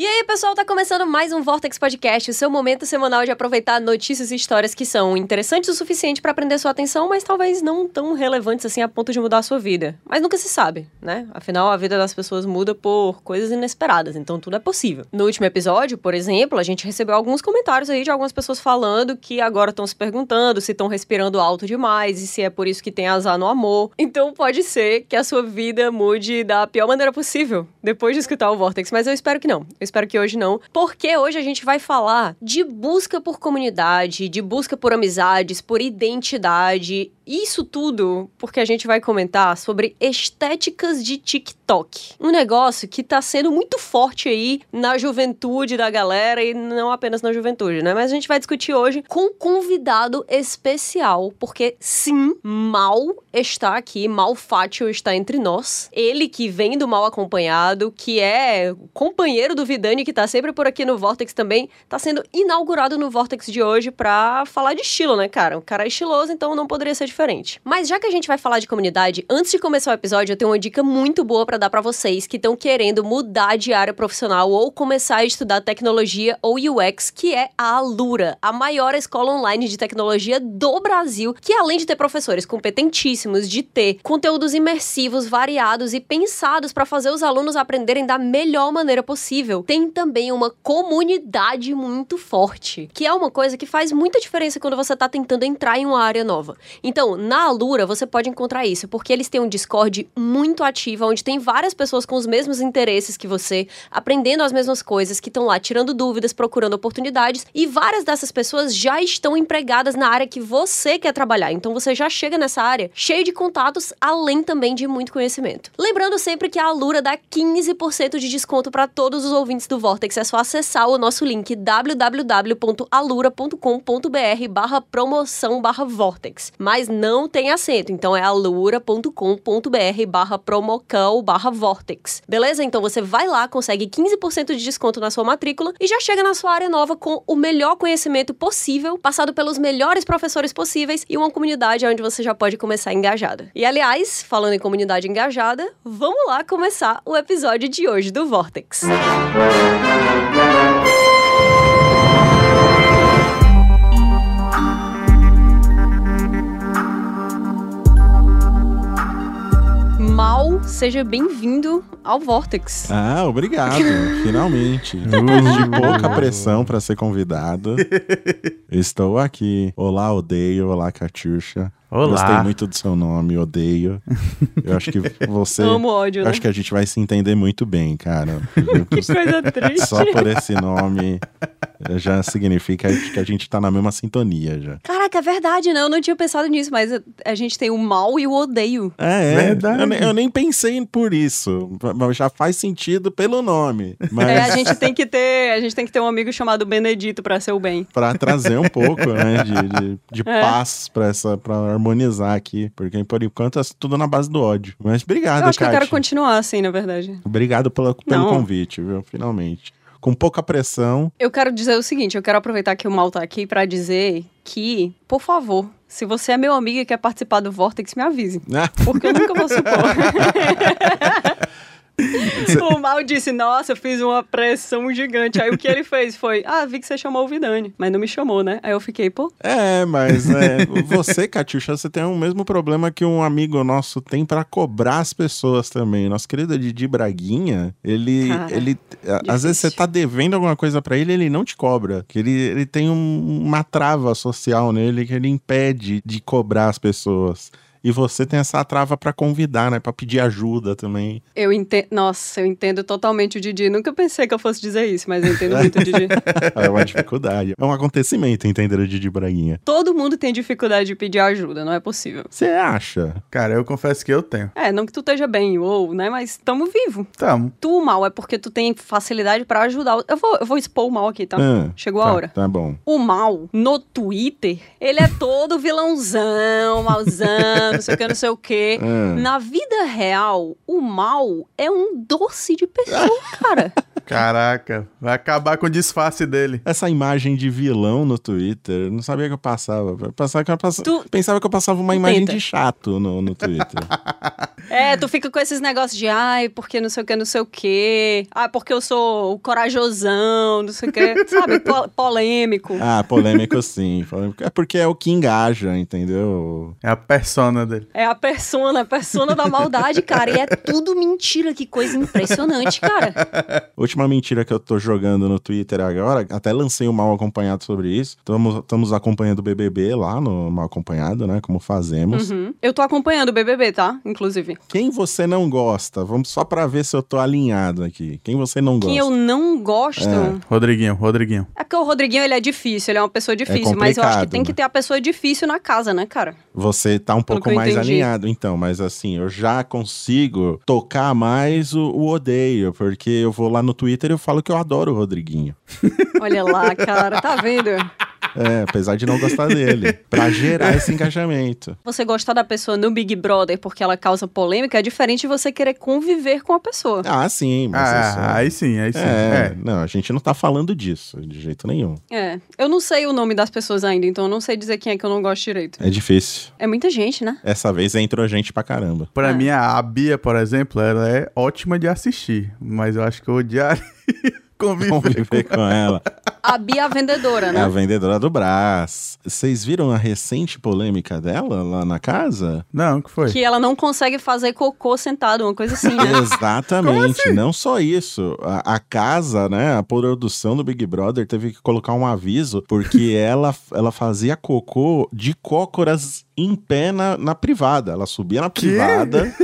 E aí, pessoal, tá começando mais um Vortex Podcast, o seu momento semanal de aproveitar notícias e histórias que são interessantes o suficiente para prender sua atenção, mas talvez não tão relevantes assim a ponto de mudar a sua vida. Mas nunca se sabe, né? Afinal, a vida das pessoas muda por coisas inesperadas, então tudo é possível. No último episódio, por exemplo, a gente recebeu alguns comentários aí de algumas pessoas falando que agora estão se perguntando se estão respirando alto demais e se é por isso que tem azar no amor. Então pode ser que a sua vida mude da pior maneira possível depois de escutar o Vortex, mas eu espero que não. Eu espero que hoje não, porque hoje a gente vai falar de busca por comunidade, de busca por amizades, por identidade. Isso tudo porque a gente vai comentar sobre estéticas de TikTok. Um negócio que tá sendo muito forte aí na juventude da galera e não apenas na juventude, né? Mas a gente vai discutir hoje com um convidado especial, porque sim, Mal está aqui, Mal Fátio está entre nós. Ele que vem do Mal Acompanhado, que é companheiro do Vidani, que tá sempre por aqui no Vortex também, tá sendo inaugurado no Vortex de hoje pra falar de estilo, né, cara? O cara é estiloso, então não poderia ser diferente. Mas já que a gente vai falar de comunidade, antes de começar o episódio, eu tenho uma dica muito boa para dar para vocês que estão querendo mudar de área profissional ou começar a estudar tecnologia ou UX, que é a Alura, a maior escola online de tecnologia do Brasil, que além de ter professores competentíssimos, de ter conteúdos imersivos, variados e pensados para fazer os alunos aprenderem da melhor maneira possível, tem também uma comunidade muito forte, que é uma coisa que faz muita diferença quando você está tentando entrar em uma área nova. Então, na Alura você pode encontrar isso, porque eles têm um Discord muito ativo, onde tem várias pessoas com os mesmos interesses que você, aprendendo as mesmas coisas, que estão lá tirando dúvidas, procurando oportunidades, e várias dessas pessoas já estão empregadas na área que você quer trabalhar. Então você já chega nessa área cheio de contatos, além também de muito conhecimento. Lembrando sempre que a Alura dá 15% de desconto para todos os ouvintes do Vortex, é só acessar o nosso link www.alura.com.br barra promoção barra Vortex. Mas não tem acento, então é alura.com.br barra promocão barra Vortex. Beleza? Então você vai lá, consegue 15% de desconto na sua matrícula e já chega na sua área nova com o melhor conhecimento possível, passado pelos melhores professores possíveis e uma comunidade onde você já pode começar engajada. E aliás, falando em comunidade engajada, vamos lá começar o episódio de hoje do Vortex. Mal, seja bem-vindo ao Vortex. Ah, obrigado. Finalmente. Depois de pouca pressão para ser convidado. Estou aqui. Olá, odeio. Olá, Catiuxa. Olá. Gostei muito do seu nome, odeio. Eu acho que você. Amo ódio, né? Acho que a gente vai se entender muito bem, cara. Que coisa triste. Só por esse nome já significa que a gente tá na mesma sintonia já. Caraca, é verdade, né? Eu não tinha pensado nisso, mas a gente tem o mal e o odeio. É, é. Verdade. Eu, eu nem pensei por isso. Mas já faz sentido pelo nome. Mas É, a gente tem que ter, a gente tem que ter um amigo chamado Benedito pra ser o bem. Pra trazer um pouco, né, de, de, de É. paz pra, essa, pra harmonizar aqui. Porque por enquanto é tudo na base do ódio. Mas obrigado, eu acho que eu quero continuar assim, na verdade. Obrigado pelo, pelo Não. convite, viu? Finalmente. Com pouca pressão. Eu quero dizer o seguinte, eu quero aproveitar que o Mal tá aqui pra dizer que, por favor, se você é meu amigo e quer participar do Vortex, me avise. Ah, Porque eu nunca vou supor. o Mal disse, nossa, eu fiz uma pressão gigante. Aí o que ele fez foi, ah, vi que você chamou o Vidani, mas não me chamou, né? Aí eu fiquei, pô, É, mas é, você, Catiuxa, você tem o mesmo problema que um amigo nosso tem pra cobrar as pessoas também. Nosso querido Didi Braguinha, ele. Cara, ele a- às vezes você tá devendo alguma coisa pra ele ele não te cobra. Que ele, ele tem um- uma trava social nele que ele impede de cobrar as pessoas. E você tem essa trava pra convidar, né? Pra pedir ajuda também. eu entendo. Nossa, eu entendo totalmente o Didi. Nunca pensei que eu fosse dizer isso, mas eu entendo muito o Didi. É uma dificuldade. É um acontecimento entender o Didi Braguinha. Todo mundo tem dificuldade de pedir ajuda, não é possível. Você acha? Cara, eu confesso que eu tenho. É, não que tu esteja bem ou, né? Mas tamo vivo. Tamo. Tu, mal, é porque tu tem facilidade pra ajudar. Eu vou, eu vou expor o mal aqui, tá? Ah, Chegou a tá, hora. Tá bom. O mal, no Twitter, ele é todo vilãozão, malzão, não sei o que, não sei o que. Ah. Na vida real, o mal é um doce de pessoa, cara. Caraca, vai acabar com o disfarce dele. Essa imagem de vilão no Twitter, eu não sabia que eu passava. Eu Pensava que eu passava, Tu- pensava que eu passava uma imagem Tenta. de chato no, no Twitter. É, tu fica com esses negócios de ai, porque não sei o que, não sei o que. Ah, porque eu sou o corajosão, não sei o que. Sabe? Po- polêmico. Ah, polêmico sim. polêmico. É porque é o que engaja, entendeu? É a persona dele. É a persona, a persona da maldade, cara. E é tudo mentira. Que coisa impressionante, cara. Última mentira que eu tô jogando no Twitter agora, até lancei o Mal Acompanhado sobre isso. Estamos, estamos acompanhando o BBB lá no Mal Acompanhado, né? Como fazemos. Uhum. Eu tô acompanhando o BBB, tá? Inclusive. Quem você não gosta? Vamos só pra ver se eu tô alinhado aqui. Quem você não gosta? Quem eu não gosto. Rodriguinho, Rodriguinho. É porque o Rodriguinho, ele é difícil, ele é uma pessoa difícil, mas eu acho que complicado, tem que né? ter a pessoa difícil na casa, né, cara? Você tá um Pelo pouco que mais entendi. alinhado, então, mas assim, eu já consigo tocar mais o, o odeio, porque eu vou lá no Twitter e eu falo que eu adoro o Rodriguinho. Olha lá, cara, tá vendo? É, apesar de não gostar dele. Pra gerar esse engajamento. Você gostar da pessoa no Big Brother porque ela causa polêmica é diferente de você querer conviver com a pessoa. Ah, sim, mas Ah, é... aí sim, aí sim. É, É. não, a gente não tá falando disso, de jeito nenhum. É. Eu não sei o nome das pessoas ainda, então eu não sei dizer quem é que eu não gosto direito. É difícil. É muita gente, né? Essa vez entrou gente pra caramba. Pra É. mim, a Bia, por exemplo, ela é ótima de assistir. Mas eu acho que eu odiaria conviver. Conviver com ela. A Bia a vendedora, É né? a vendedora do Brás. Vocês viram a recente polêmica dela lá na casa? Não, que foi? Que ela não consegue fazer cocô sentado, uma coisa assim, né? Exatamente, não só isso. A, a casa, né, a produção do Big Brother teve que colocar um aviso porque ela, ela fazia cocô de cócoras em pé na, na privada. Ela subia na privada,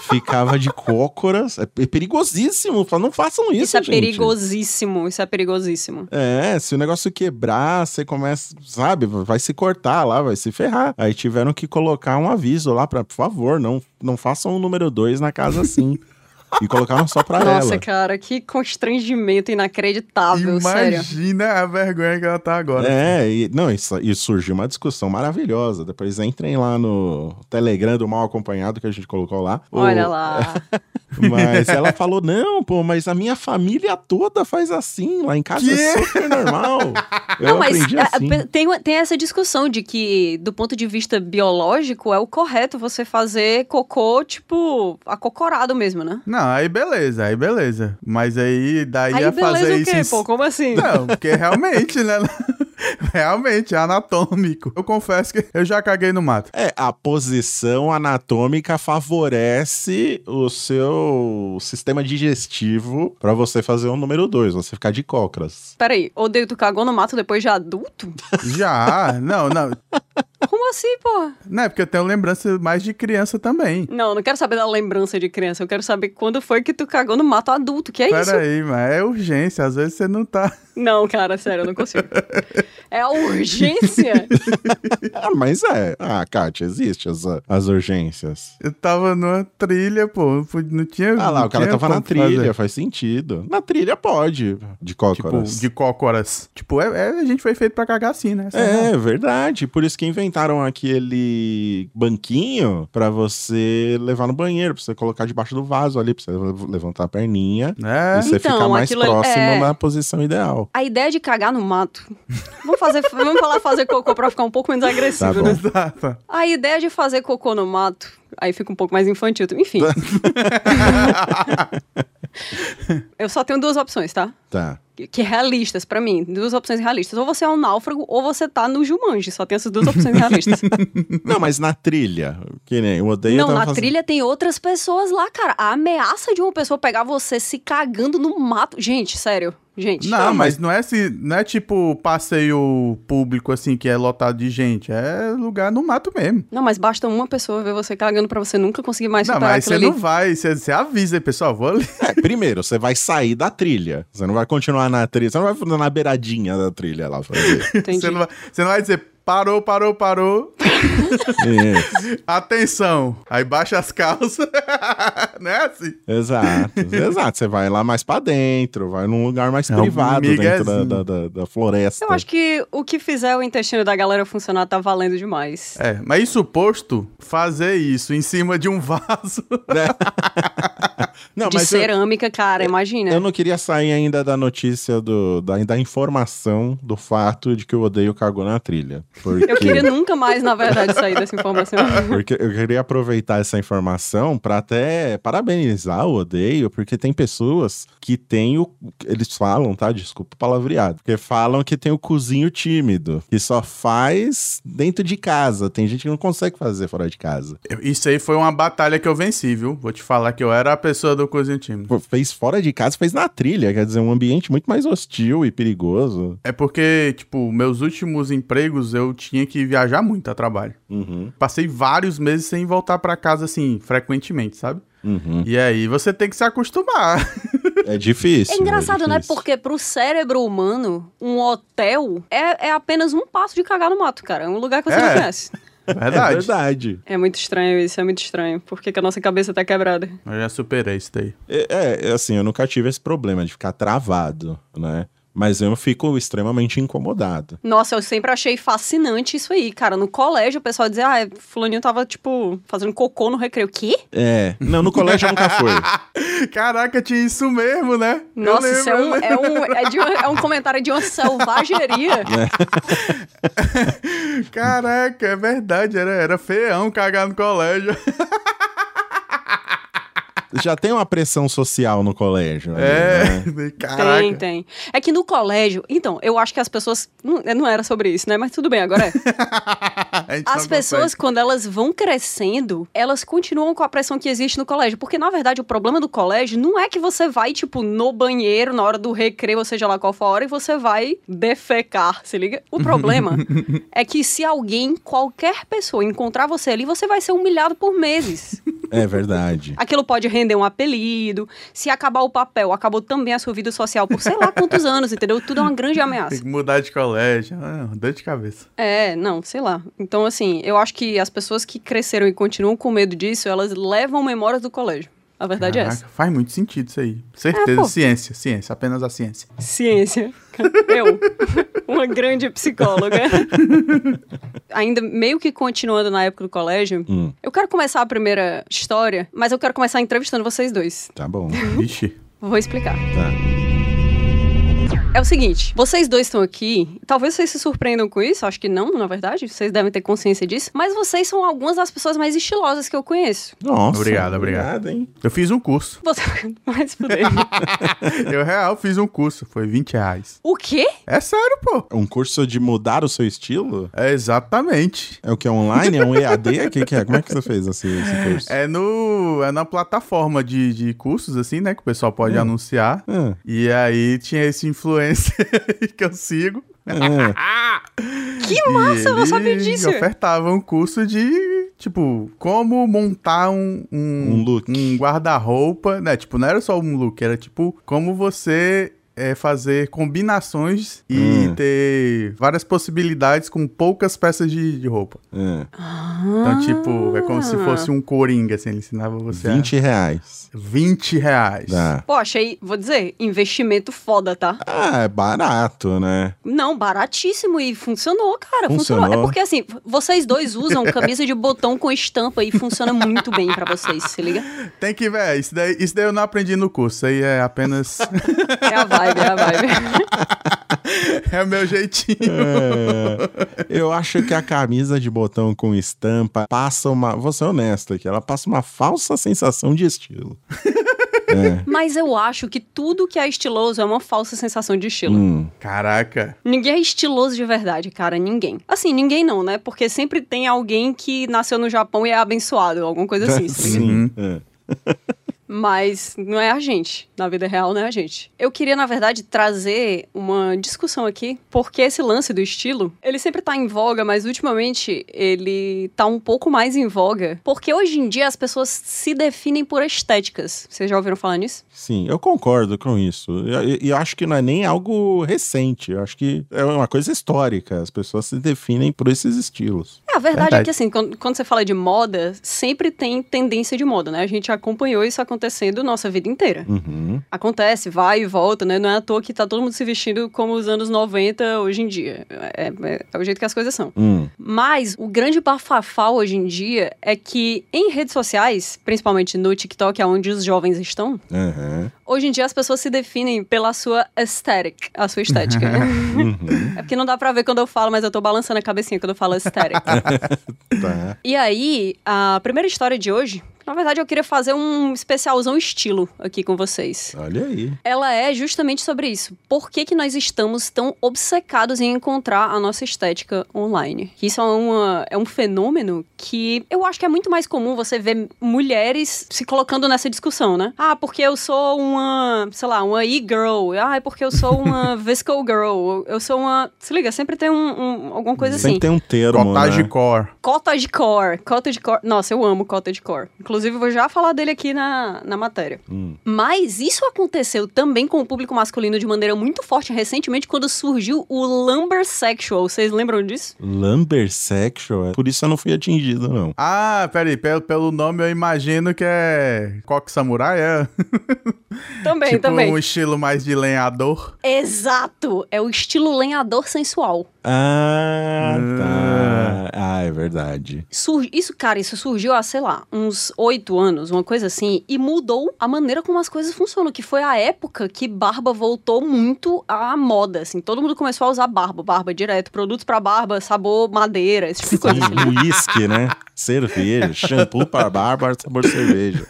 ficava de cócoras. É pe- perigosíssimo. Não façam isso, Isso é gente. perigosíssimo, isso é perigosíssimo. É, se o negócio quebrar, você começa, sabe, vai se cortar lá, vai se ferrar. Aí tiveram que colocar um aviso lá pra, por favor, não, não façam o número 2 na casa assim. e colocaram só pra Nossa, ela. cara, que constrangimento inacreditável, sério. Imagina a vergonha que ela tá agora. É, e, não, isso, e surgiu uma discussão maravilhosa. Depois entrem lá no Telegram do Mal Acompanhado que a gente colocou lá. O- Olha lá. Mas ela falou: não, pô, mas a minha família toda faz assim. Lá em casa é Quê? super normal. Eu Não, mas aprendi é, assim. tem, tem essa discussão de que, do ponto de vista biológico, é o correto você fazer cocô, tipo, acocorado mesmo, né? Não, aí beleza, aí beleza. Mas aí daí Aí a beleza fazer o isso. quê, em- pô? Como assim? Não, porque realmente, né? realmente, é anatômico. Eu confesso que eu já caguei no mato. É, a posição anatômica favorece o seu sistema digestivo pra você fazer o número 2, você ficar de cócoras. Peraí, odeio tu cagou no mato depois de adulto? Já, não, não. Como assim, porra? Não, é porque eu tenho lembrança mais de criança também. Não, não quero saber da lembrança de criança. Eu quero saber quando foi que tu cagou no mato adulto. Que é isso? Pera aí, mas é urgência. Às vezes você não tá. Não, cara, sério, eu não consigo. É a urgência. Ah, mas é. Ah, Kátia, existe as, as urgências. Eu tava numa trilha, pô. não tinha. Ah lá, o cara tava na trilha, fazer. faz sentido. Na trilha pode, de Tipo, cócoras. de cócoras. Tipo, é, é- a gente foi feito pra cagar assim, né? Essa a É, verdade. Por isso que inventaram aquele banquinho pra você levar no banheiro, pra você colocar debaixo do vaso ali, pra você lev- levantar a perninha É. e você Então, ficar mais é- próximo é. na posição ideal. A ideia de cagar no mato. Vamos fazer, vamos falar fazer cocô pra ficar um pouco menos agressivo, Tá né? Exato. A ideia de fazer cocô no mato, aí fica um pouco mais infantil. Enfim. Eu só tenho duas opções, tá? Tá. Que- Que realistas, pra mim. Duas opções realistas. Ou você é um náufrago, ou você tá no Jumanji. Só tem essas duas opções realistas. Não, mas na trilha, que nem o odeio Não, na fazendo- trilha tem outras pessoas lá, cara. A ameaça de uma pessoa pegar você se cagando no mato. Gente, sério. Gente. Não, mas não é, se, não é tipo passeio público assim que é lotado de gente. É lugar no mato mesmo. Não, mas basta uma pessoa ver você cagando pra você nunca conseguir mais Não, mas você ali. não vai, você, você avisa aí, pessoal, vou ali. É, primeiro, você vai sair da trilha. Você não vai continuar na trilha. Você não vai na beiradinha da trilha lá fazer. Entendi. Você não, vai, você não vai dizer parou, parou, parou. Isso. Atenção. Aí baixa as calças. não é assim? Exato, exato. Você vai lá mais pra dentro, vai num lugar mais É um privado dentro da, da, da- da floresta. Eu acho que o que fizer o intestino da galera funcionar tá valendo demais. É, mas isso posto, fazer isso em cima de um vaso. Não, de mas eu, cerâmica, cara, imagina. eu não queria sair ainda da notícia do, da, da informação do fato de que eu odeio cagou na trilha. Porque... Eu queria nunca mais, na verdade, sair dessa informação. Porque eu queria aproveitar essa informação para até parabenizar o Odeio, porque tem pessoas que têm o. Eles falam, tá? Desculpa o palavreado. Porque falam que tem o cozinho tímido, que só faz dentro de casa. Tem gente que não consegue fazer fora de casa. Isso aí foi uma batalha que eu venci, viu? Vou te falar que eu era a pessoa do cozinho tímido. Pô, Fez fora de casa, fez na trilha, quer dizer, um ambiente muito mais hostil e perigoso. É porque, tipo, meus últimos empregos eu tinha que viajar muito a trabalho. Uhum, Passei vários meses sem voltar pra casa, assim, frequentemente, sabe? uhum. E aí você tem que se acostumar. É difícil. É engraçado, né? difícil. Porque pro cérebro humano, um hotel é, é apenas um passo de cagar no mato, cara. É um lugar que você É. não conhece. É Verdade. verdade. É muito estranho isso, é muito estranho. Por que, que a nossa cabeça tá quebrada? eu já superei isso daí. É, é, assim, eu nunca tive esse problema de ficar travado, né? Mas eu fico extremamente incomodado. Nossa, eu sempre achei fascinante isso aí, cara. No colégio, o pessoal dizia, ah, fulaninho tava, tipo, fazendo cocô no recreio. Quê? É. Não, no colégio nunca foi. Caraca, tinha isso mesmo, né? Nossa, isso é um, é, um, é, de é um comentário de uma selvageria. lembro. Caraca, é verdade. Era, era feião cagar no colégio. Já tem uma pressão social no colégio. ali, É, né? caraca. Tem, tem. É que no colégio, então, eu acho que as pessoas. Não, não era sobre isso, né? Mas tudo bem, agora é. As pessoas, consegue. quando elas vão crescendo, elas continuam com a pressão que existe no colégio. Porque, na verdade, o problema do colégio não é que você vai, tipo, no banheiro na hora do recreio, ou seja lá qual for a hora, e você vai defecar, se liga? O problema é que se alguém, qualquer pessoa, encontrar você ali, você vai ser humilhado por meses. É verdade. Aquilo pode render um apelido. Se acabar o papel, acabou também a sua vida social por sei lá quantos anos, entendeu? Tudo é uma grande Tem ameaça. que mudar de colégio. Ah, dor de cabeça. É, não, sei lá. Então, assim, eu acho que as pessoas que cresceram e continuam com medo disso, elas levam memórias do colégio. A verdade é essa. Caraca, faz muito sentido isso aí. Certeza. É, ciência, ciência. Apenas a ciência. Ciência. Eu, uma grande psicóloga. Ainda meio que continuando na época do colégio, Hum, eu quero começar a primeira história, mas eu quero começar entrevistando vocês dois. tá bom. Vixe. Vou explicar. Tá. É o seguinte, vocês dois estão aqui, talvez vocês se surpreendam com isso, acho que não, na verdade, vocês devem ter consciência disso, mas vocês são algumas das pessoas mais estilosas que eu conheço. Nossa. Obrigado, obrigado. hein? Eu fiz um curso. Você vai se fuder. Eu, real, fiz um curso. Foi 20 reais. O quê? É sério, pô. Um curso de mudar o seu estilo? É exatamente. É o que? É online? É um EAD? O que, que é? Como é que você fez esse, esse curso? É no é na plataforma de, de cursos, assim, né? Que o pessoal pode anunciar. Ah, E aí tinha esse influencer que eu sigo. ah, Que massa, eu não sabia disso. ofertava um curso de, tipo, como montar um... Um, Um. Um guarda-roupa, né? Tipo, não era só um look, era tipo, como você... é, fazer combinações e Hum. ter várias possibilidades com poucas peças de, de roupa. ah. Então, tipo, é como se fosse um coringa, assim, ele ensinava você 20 reais. a... 20 reais. Dá. Pô, achei, vou dizer, investimento foda, tá? Ah, é barato, né? Não, baratíssimo e funcionou, cara. Funcionou. Funcionou. É porque assim, vocês dois usam camisa de botão com estampa e funciona muito bem pra vocês, se liga? Tem que ver, isso daí, isso daí eu não aprendi no curso, isso aí é apenas... É a vibe, é a vibe. é o meu jeitinho. É, eu acho que a camisa de botão com estampa passa uma. Vou ser honesto aqui, ela passa uma falsa sensação de estilo. É. Mas eu acho que tudo que é estiloso é uma falsa sensação de estilo. Hum, Caraca. Ninguém é estiloso de verdade, cara. Ninguém. Assim, ninguém não, né? Porque sempre tem alguém que nasceu no Japão e é abençoado, alguma coisa assim. liga? sim. Uhum. é. Mas não é a gente. Na vida real, não é a gente. Eu queria, na verdade, trazer uma discussão aqui, porque esse lance do estilo, ele sempre tá em voga, mas ultimamente ele tá um pouco mais em voga. Porque hoje em dia as pessoas se definem por estéticas. Vocês já ouviram falar nisso? Sim, eu concordo com isso. E acho que não é nem algo recente. Eu acho que é uma coisa histórica. As pessoas se definem por esses estilos. É, É, a verdade, Verdade. é que assim, quando, quando você fala de moda, sempre tem tendência de moda, né? A gente acompanhou isso acontecendo nossa vida inteira. Uhum. Acontece, vai e volta, né? Não é à toa que tá todo mundo se vestindo como os anos 90 hoje em dia. É, é- é o jeito que as coisas são. Hum. Mas o grande bafafá hoje em dia é que em redes sociais, principalmente no TikTok, é onde os jovens estão, Aham. hoje em dia as pessoas se definem pela sua aesthetic, a sua estética. Uhum. é porque não dá pra ver quando eu falo, mas eu tô balançando a cabecinha quando eu falo aesthetic. Tá. E aí, a primeira história de hoje, na verdade eu queria fazer um especialzão estilo aqui com vocês. Olha aí. Ela é justamente sobre isso. Por que, que nós estamos tão obcecados em encontrar a nossa estética online? Isso é, uma, é um fenômeno que eu acho que é muito mais comum você ver mulheres se colocando nessa discussão, né? Ah, porque eu sou uma, sei lá, uma e-girl. Ah, é porque eu sou uma visco girl. Eu sou uma... Se liga, sempre tem um, um- alguma coisa assim. Sempre tem um termo, Cottage né? core. Cottage core. Cottage core. Nossa, eu amo cottage core. Inclusive, vou já falar dele aqui na, na matéria. Hum. Mas isso aconteceu também com o público masculino de maneira muito forte recentemente quando surgiu o lumber sexual. Vocês lembram disso? Lumbersexual. Por isso eu não fui atingido, não. Ah, peraí, pelo, pelo nome eu imagino que é coque samurai, é? Também, tipo também. um estilo mais de lenhador. Exato! É o estilo lenhador sensual. Ah, Ah. tá. Ah, é verdade. Sur- Isso, cara, isso surgiu há, sei lá, uns oito anos, uma coisa assim, e mudou a maneira como as coisas funcionam, que foi a época que barba voltou muito à moda, assim. Todo mundo começou a usar barba, barba direto, produtos pra barba, sabor madeira, esse tipo de coisa. Whisky, né? Cerveja, shampoo para barba, sabor cerveja.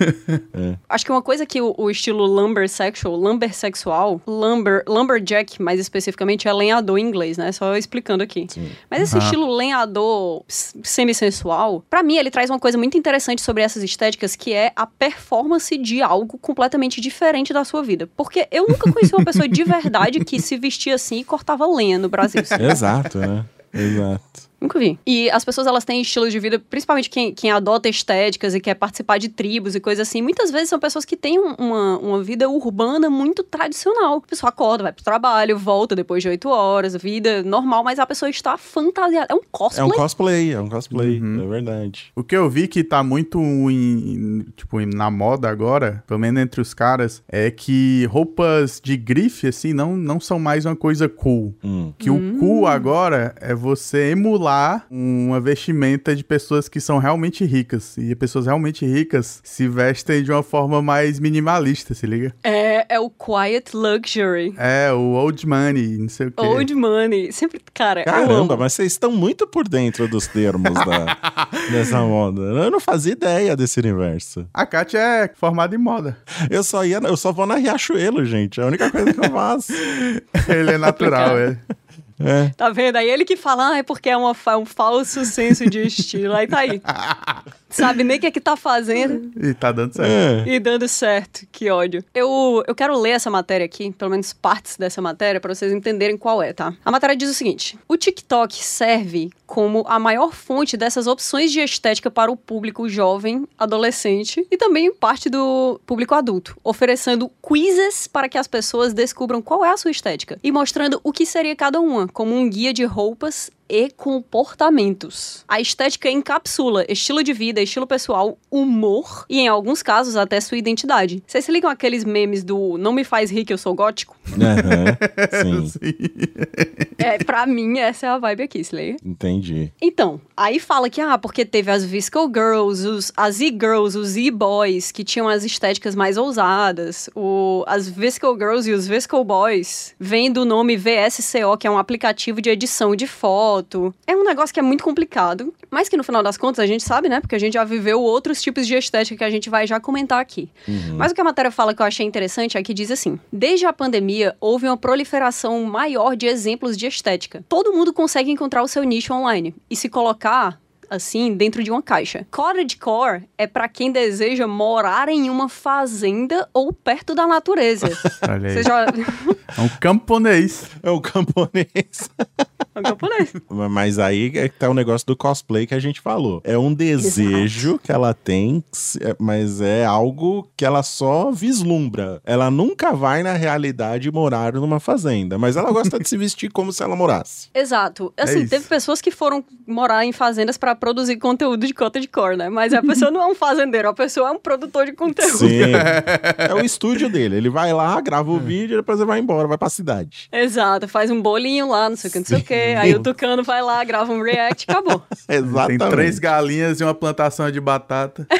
Acho que uma coisa que o, o estilo lumber sexual, lumber sexual, lumber, lumberjack mais especificamente, é lenhador em inglês, né? Só explicando aqui. Sim. Mas esse Aham. estilo lenhador semi-sensual, pra mim ele traz uma coisa muito interessante sobre essas estéticas, que é a performance de algo completamente diferente da sua vida. Porque eu nunca conheci uma pessoa de verdade que se vestia assim e cortava lenha no Brasil. Exato, né? Exato. Nunca vi. E as pessoas, elas têm estilos de vida, principalmente quem, quem adota estéticas e quer participar de tribos e coisas assim. Muitas vezes são pessoas que têm um- uma, uma vida urbana muito tradicional. A pessoa acorda, vai pro trabalho, volta depois de oito horas, vida normal, mas a pessoa está fantasiada. É um É cosplay. um cosplay, é um cosplay, Uhum. é verdade. O que eu vi que tá muito em, tipo, na moda agora, pelo menos entre os caras, é que roupas de grife, assim, não, não são mais uma coisa cool. Hum. Que o cool agora é você emular uma vestimenta de pessoas que são realmente ricas. E pessoas realmente ricas se vestem de uma forma mais minimalista, se liga? É, é o quiet luxury. É, o old money, não sei o quê. Old money. Sempre, cara, Caramba, mas vocês estão muito por dentro dos termos da, dessa moda. Eu não fazia ideia desse universo. A Kátia é formada em moda. Eu só ia, eu só vou na Riachuelo, gente. É a única coisa que eu faço. Ele é natural, é. É. Tá vendo? Aí ele que fala, ah, é porque é uma, um falso senso de estilo. Aí tá aí. Sabe nem o que é que tá fazendo. E tá dando certo. É. E dando certo, que ódio. Eu, eu quero ler essa matéria aqui, pelo menos partes dessa matéria, pra vocês entenderem qual é, tá? A matéria diz o seguinte: o TikTok serve como a maior fonte dessas opções de estética para o público jovem, adolescente e também parte do público adulto, oferecendo quizzes para que as pessoas descubram qual é a sua estética e mostrando o que seria cada uma, como um guia de roupas e comportamentos. A estética encapsula estilo de vida, estilo pessoal, humor e, em alguns casos, até sua identidade. Vocês se ligam aqueles memes do não me faz rir que eu sou gótico? Aham, Sim, É, pra mim, essa é a vibe aqui, se liga? entendi. Então, aí fala que, ah, porque teve as Visco Girls, os, as E-Girls, os E-Boys, que tinham as estéticas mais ousadas. O, as Visco Girls e os Visco Boys vêm do nome VSCO, que é um aplicativo de edição de foto. É um negócio que é muito complicado, mas que no final das contas a gente sabe, né? Porque a gente já viveu outros tipos de estética que a gente vai já comentar aqui. Mas o que a matéria fala que eu achei interessante é que diz assim: desde a pandemia houve uma proliferação maior de exemplos de estética. Todo mundo consegue encontrar o seu nicho online e se colocar assim dentro de uma caixa. Cottagecore é para quem deseja morar em uma fazenda ou perto da natureza. Olha aí. Você já É um camponês. É o camponês. É um camponês. Mas aí é que tá o negócio do cosplay que a gente falou. É um desejo que ela tem, é, mas é algo que ela só vislumbra. Ela nunca vai, na realidade, morar numa fazenda. Mas ela gosta de se vestir como se ela morasse. Exato. Assim, isso. teve pessoas que foram morar em fazendas pra produzir conteúdo de cota de cor, né? Mas a pessoa não é um fazendeiro, a pessoa é um produtor de conteúdo. Sim. é o estúdio dele. Ele vai lá, grava o vídeo e depois ele vai embora, vai pra cidade. Exato, faz um bolinho lá, não sei o que, não sei o que. Aí o Tucano vai lá, grava um react, acabou. Exatamente. Tem três galinhas e uma plantação de batata.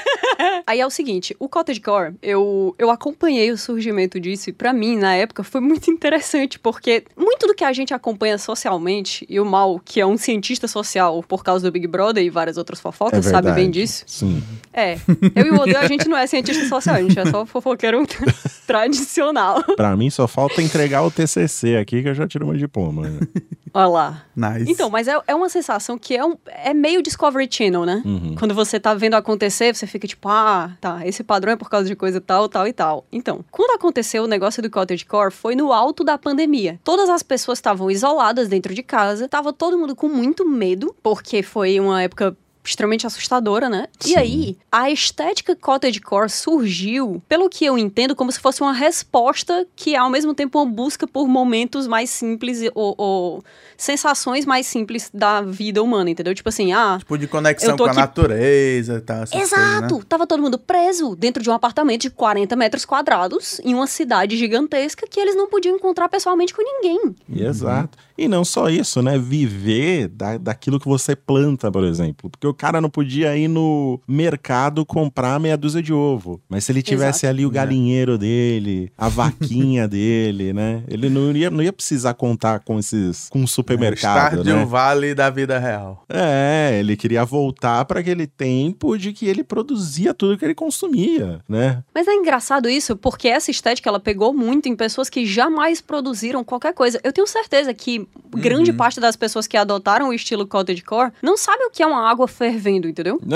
Aí é o seguinte, o cottagecore, eu, eu acompanhei o surgimento disso e pra mim, na época, foi muito interessante, porque muito do que a gente acompanha socialmente, e o Mal, que é um cientista social por causa do Big Brother e várias outras fofocas, É sabe bem disso. Sim. É, eu e o Odeio, a gente não é cientista social, a gente é só fofoqueiro tradicional. Pra mim só falta entregar o TCC aqui que eu já tiro meu diploma. né? Olha lá. Nice. Então, mas é, é uma sensação que é, um, é meio Discovery Channel, né? Uhum. Quando você tá vendo acontecer, você fica tipo, ah, tá, esse padrão é por causa de coisa tal, tal e tal. Então, quando aconteceu o negócio do cottagecore, foi no alto da pandemia. Todas as pessoas estavam isoladas dentro de casa, tava todo mundo com muito medo, porque foi uma época extremamente assustadora, né? Sim. E aí, a estética cottagecore surgiu, pelo que eu entendo, como se fosse uma resposta que é ao mesmo tempo uma busca por momentos mais simples ou, ou sensações mais simples da vida humana, entendeu? Tipo assim, ah, Tipo de conexão com a aqui- natureza e tal. essas coisas, Exato! né? Tava todo mundo preso dentro de um apartamento de 40 metros quadrados em uma cidade gigantesca que eles não podiam encontrar pessoalmente com ninguém. Exato. E não só isso, né? Viver da, daquilo que você planta, por exemplo. Porque o cara não podia ir no mercado comprar meia dúzia de ovo. Mas se ele tivesse Exato. ali o galinheiro dele, a vaquinha dele, né? Ele não ia, não ia precisar contar com esses. com um supermercado. Stardew né? Valley da vida real. É, ele queria voltar para aquele tempo de que ele produzia tudo que ele consumia, né? Mas é engraçado isso, porque essa estética ela pegou muito em pessoas que jamais produziram qualquer coisa. Eu tenho certeza que grande parte das pessoas que adotaram o estilo cottagecore não sabe o que é uma água fervendo, entendeu?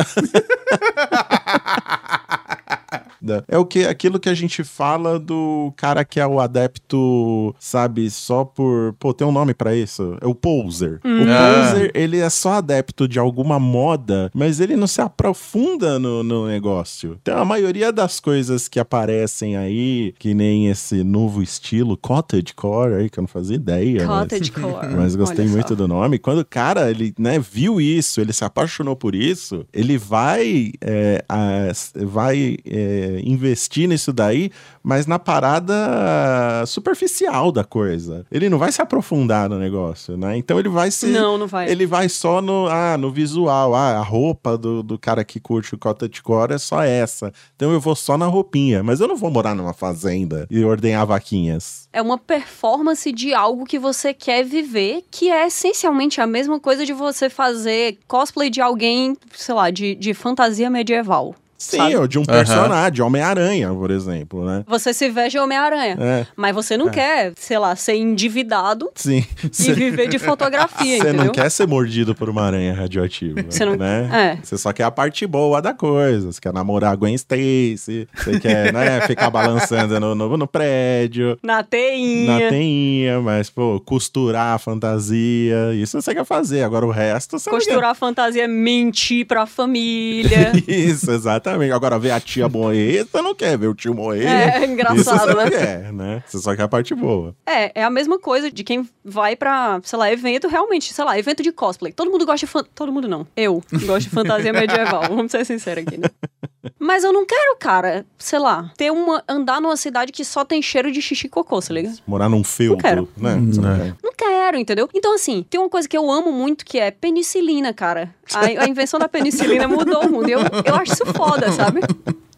É o que aquilo que a gente fala do cara que é o adepto, sabe, só por, pô, tem um nome pra isso, é o poser. O Ah. poser, ele é só adepto de alguma moda, mas ele não se aprofunda no, no negócio. Então a maioria das coisas que aparecem aí, que nem esse novo estilo cottagecore aí que eu não fazia ideia, mas- Cottagecore. mas gostei Olha só. muito do nome. Quando o cara, ele, né, viu isso, ele se apaixonou por isso, ele vai, é, a- vai é, investir nisso daí, mas na parada superficial da coisa. Ele não vai se aprofundar no negócio, né? Então ele vai se... Não, não vai. Ele vai só no, ah, no visual. Ah, a roupa do, do cara que curte o cottagecore é só essa. Então eu vou só na roupinha. Mas eu não vou morar numa fazenda e ordenhar vaquinhas. É uma performance de algo que você quer viver, que é essencialmente a mesma coisa de você fazer cosplay de alguém, sei lá, de, de fantasia medieval. Sim, sabe? ou de um personagem, de Homem-Aranha, por exemplo, né? Você se veste Homem-Aranha. É, Mas você não quer, sei lá, ser endividado sim. e viver de fotografia, Você não quer ser mordido por uma aranha radioativa, Você não- né? é. Você só quer a parte boa da coisa. Você quer namorar a Gwen Stacy, você quer, né, ficar balançando no, no, no prédio, Na teinha. na teinha, mas, pô, costurar a fantasia, isso você quer fazer. Agora o resto você não quer. Costurar a fantasia, mentir pra família. Isso, exatamente. Agora, ver a tia morrer, você não quer ver o tio morrer. É, engraçado, Isso você né? não quer, né? Você só quer a parte boa. É, é a mesma coisa de quem vai pra, sei lá, evento realmente, sei lá, evento de cosplay. Todo mundo gosta de fan... Todo mundo não. Eu gosto de fantasia medieval, vamos ser sinceros aqui, né? Mas eu não quero, cara, sei lá, ter uma. andar numa cidade que só tem cheiro de xixi e cocô, se liga? Morar num feltro, quero. né? Você não quer. Não entendeu? Então, assim, tem uma coisa que eu amo muito que é penicilina, cara. A, a invenção da penicilina mudou o mundo. Eu, eu acho isso foda, sabe?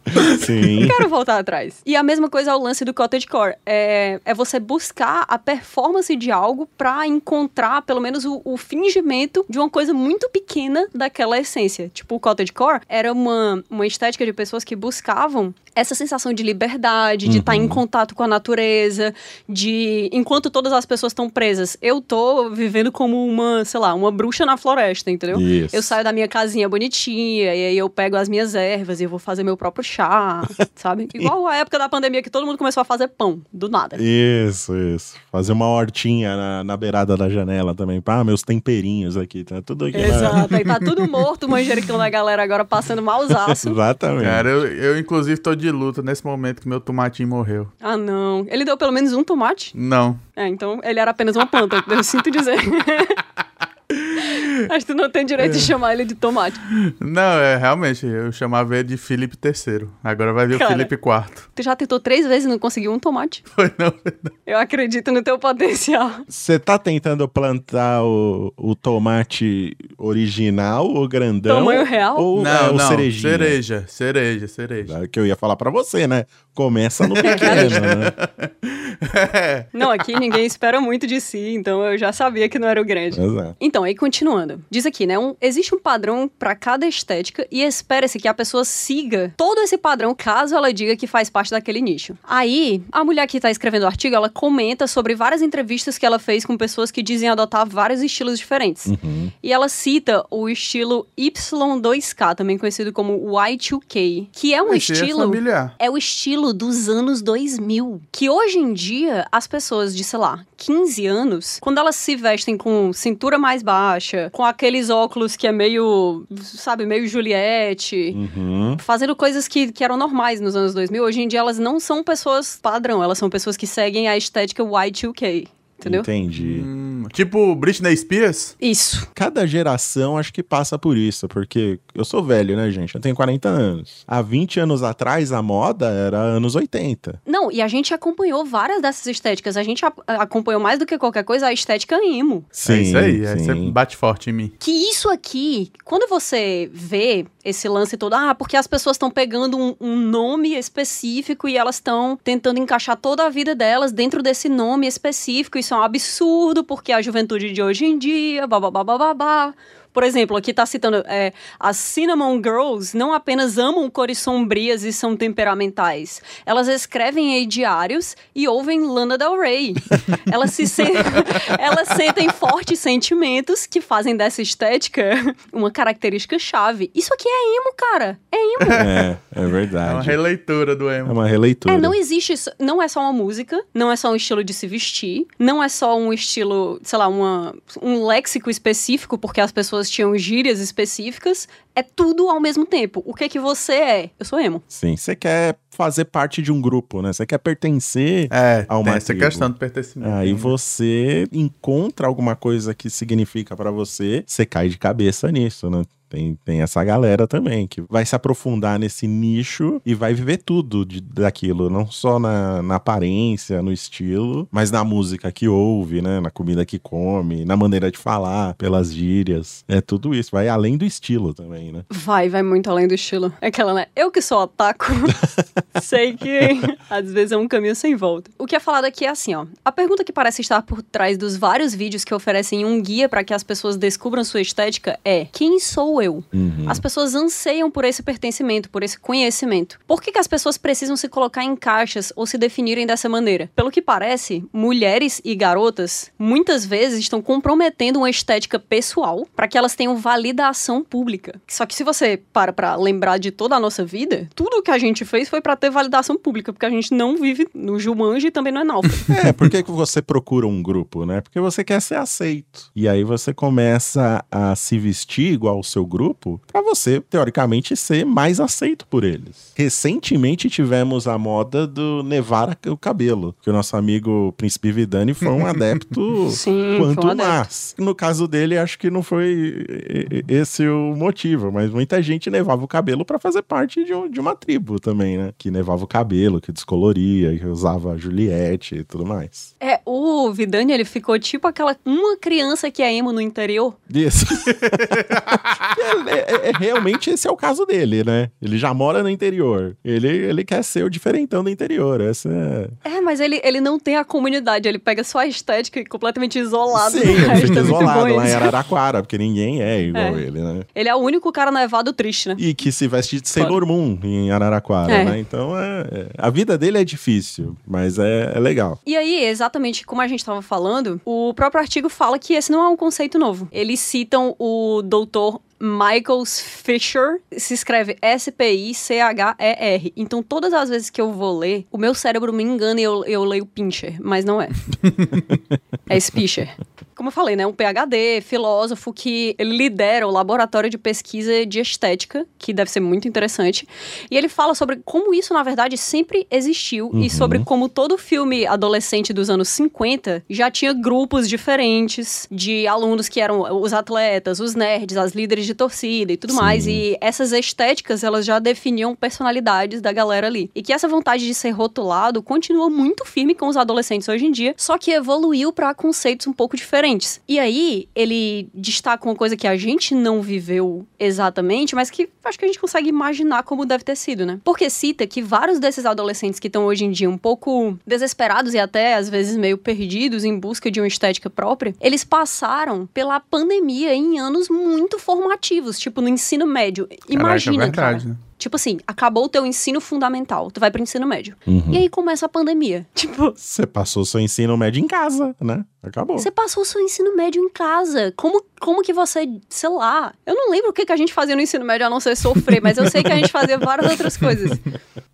Sim. Não quero voltar atrás. E a mesma coisa é o lance do cottagecore. É, é você buscar a performance de algo pra encontrar, pelo menos, o, o fingimento de uma coisa muito pequena daquela essência. Tipo, o cottagecore era uma, uma estética de pessoas que buscavam essa sensação de liberdade, de estar em Uhum. contato com a natureza, de enquanto todas as pessoas estão presas, eu tô vivendo como uma, sei lá, uma bruxa na floresta, entendeu? Isso. Eu saio da minha casinha bonitinha, e aí eu pego as minhas ervas e eu vou fazer meu próprio chá, sabe? Igual a época da pandemia que todo mundo começou a fazer pão, do nada. Isso, isso. Fazer uma hortinha na, na beirada da janela também. Pá, meus temperinhos aqui, tá tudo aqui. na- Exato, aí tá tudo morto, o manjericão da galera agora passando mausaço. Exatamente. Cara, eu, eu inclusive tô de luto nesse momento que meu tomatinho morreu. Ah, não. Ele deu pelo menos um tomate? Não. É, então ele era apenas uma planta, eu sinto dizer. Acho que tu não tem direito de chamar ele de tomate. Não, é realmente, eu chamava ele de Felipe III. Agora vai vir Cara. o Felipe IV. Tu já tentou três vezes e não conseguiu um tomate? Foi não. Eu acredito no teu potencial. Você tá tentando plantar o, o tomate original, o grandão? Tamanho real? Ou é, Não, o não. Cereja, cereja, cereja. É Que eu ia falar pra você, né? Começa no pequeno, né? Não, aqui ninguém espera muito de si, então eu já sabia que não era o grande. Exato. Então, aí continuando. Diz aqui, né? um- existe um padrão pra cada estética e espera-se que a pessoa siga todo esse padrão caso ela diga que faz parte daquele nicho. Aí, a mulher que tá escrevendo o artigo, ela comenta sobre várias entrevistas que ela fez com pessoas que dizem adotar vários estilos diferentes. Uhum. E ela cita o estilo Y2K, também conhecido como Y2K, que é um Esse é estilo familiar. é o estilo dos anos 2000. Que hoje em dia, as pessoas de, sei lá, 15 anos, quando elas se vestem com cintura mais baixa, com aqueles óculos que é meio, sabe, meio Juliette. Uhum. Fazendo coisas que, que eram normais nos anos 2000, hoje em dia elas não são pessoas padrão, elas são pessoas que seguem a estética Y2K, entendeu? Entendi. Hum, tipo Britney Spears? Isso. Cada geração acho que passa por isso, porque eu sou velho, né, gente? Eu tenho 40 anos. Há 20 anos atrás, a moda era anos 80. Não, e a gente acompanhou várias dessas estéticas. A gente a- acompanhou mais do que qualquer coisa a estética emo. é isso aí, é, sim. você bate forte em mim. Que isso aqui, quando você vê esse lance todo, ah, porque as pessoas estão pegando um, um nome específico e elas estão tentando encaixar toda a vida delas dentro desse nome específico, isso é um absurdo, porque a juventude de hoje em dia, babá, babá. Por exemplo, aqui tá citando, é, as Cinnamon Girls não apenas amam cores sombrias e são temperamentais, elas escrevem em diários e ouvem Lana Del Rey. elas se sen- elas sentem fortes sentimentos que fazem dessa estética uma característica chave. Isso aqui é emo, cara. É emo. É, é É uma verdade. releitura do É emo. uma releitura. É, não existe isso. Não é só uma música, não é só um estilo de se vestir, não é só um estilo, sei lá, uma, um léxico específico, porque as pessoas tinham gírias específicas. É tudo ao mesmo tempo. O que que você é? Eu sou emo. Sim, você quer fazer parte de um grupo, né? Você quer pertencer. É, a uma tem essa tribo. questão do pertencimento. Aí né? você encontra alguma coisa que significa pra você, você cai de cabeça nisso, né? Tem, tem essa galera também que vai se aprofundar nesse nicho e vai viver tudo de- daquilo, não só na, na aparência, no estilo, mas na música que ouve, né? Na comida que come, na maneira de falar, pelas gírias. É tudo isso, vai além do estilo também, né? Vai, vai muito além do estilo. É aquela, né? Eu que sou otaku, sei que às vezes é um caminho sem volta. O que é falado aqui é assim, ó. A pergunta que parece estar por trás dos vários vídeos que oferecem um guia para que as pessoas descubram sua estética é: quem sou eu? Uhum. As pessoas anseiam por esse pertencimento, por esse conhecimento. Por que, que as pessoas precisam se colocar em caixas ou se definirem dessa maneira? Pelo que parece, mulheres e garotas muitas vezes estão comprometendo uma estética pessoal para que elas tenham validação pública. Só que se você para pra lembrar de toda a nossa vida, tudo que a gente fez foi para ter validação pública, porque a gente não vive no Jumanji e também não é náufrago. É, por que, que você procura um grupo, né? Porque você quer ser aceito. E aí você começa a se vestir igual ao seu grupo pra você, teoricamente, ser mais aceito por eles. Recentemente tivemos a moda do nevar o cabelo, que o nosso amigo Príncipe Vidani foi um adepto Sim, quanto um adepto. mais. No caso dele, acho que não foi esse o motivo, mas muita gente nevava o cabelo pra fazer parte de, um- de uma tribo também, né? Que nevava o cabelo, que descoloria, que usava Juliette e tudo mais. É, o Vidani, ele ficou tipo aquela uma criança que é emo no interior. Isso. é, é, é, realmente esse é o caso dele, né? Ele já mora no interior. Ele, ele quer ser o diferentão do interior. Essa é... é, mas ele, ele não tem a comunidade. Ele pega só a estética completamente isolado. Sim, ele fica é isolado lá em Araraquara, porque ninguém é igual ele, né? Ele é o único cara nevado triste, né? E que se veste de Sailor Moon em Araraquara, né? Então, é, a vida dele é difícil, mas é, legal. E aí, exatamente como a gente estava falando, o próprio artigo fala que esse não é um conceito novo. Eles citam o doutor Michael Fisher se escreve S-P-I-C-H-E-R. Então, todas as vezes que eu vou ler, o meu cérebro me engana e eu, eu leio Pincher, mas não é. é Spisher. Como eu falei, né? Um PhD, filósofo que lidera o laboratório de pesquisa de estética, que deve ser muito interessante. E ele fala sobre como isso, na verdade, sempre existiu uhum. e sobre como todo filme adolescente dos anos 50 já tinha grupos diferentes de alunos que eram os atletas, os nerds, as líderes de de torcida e tudo Sim. mais. E essas estéticas, elas já definiam personalidades da galera ali. E que essa vontade de ser rotulado continua muito firme com os adolescentes hoje em dia, só que evoluiu para conceitos um pouco diferentes. E aí, ele destaca uma coisa que a gente não viveu exatamente, mas que acho que a gente consegue imaginar como deve ter sido, né? Porque cita que vários desses adolescentes que estão hoje em dia um pouco desesperados e até às vezes meio perdidos em busca de uma estética própria, eles passaram pela pandemia em anos muito formativos tipo no ensino médio. Imagina, Caraca, é verdade, cara. Né? Tipo assim, acabou o teu ensino fundamental, tu vai pro ensino médio. Uhum. E aí começa a pandemia. Tipo. Você passou seu ensino médio em casa, né? Acabou. Você passou seu ensino médio em casa. Como, como que você, sei lá. Eu não lembro o que, que a gente fazia no ensino médio a não ser sofrer, mas eu sei que a gente fazia várias outras coisas.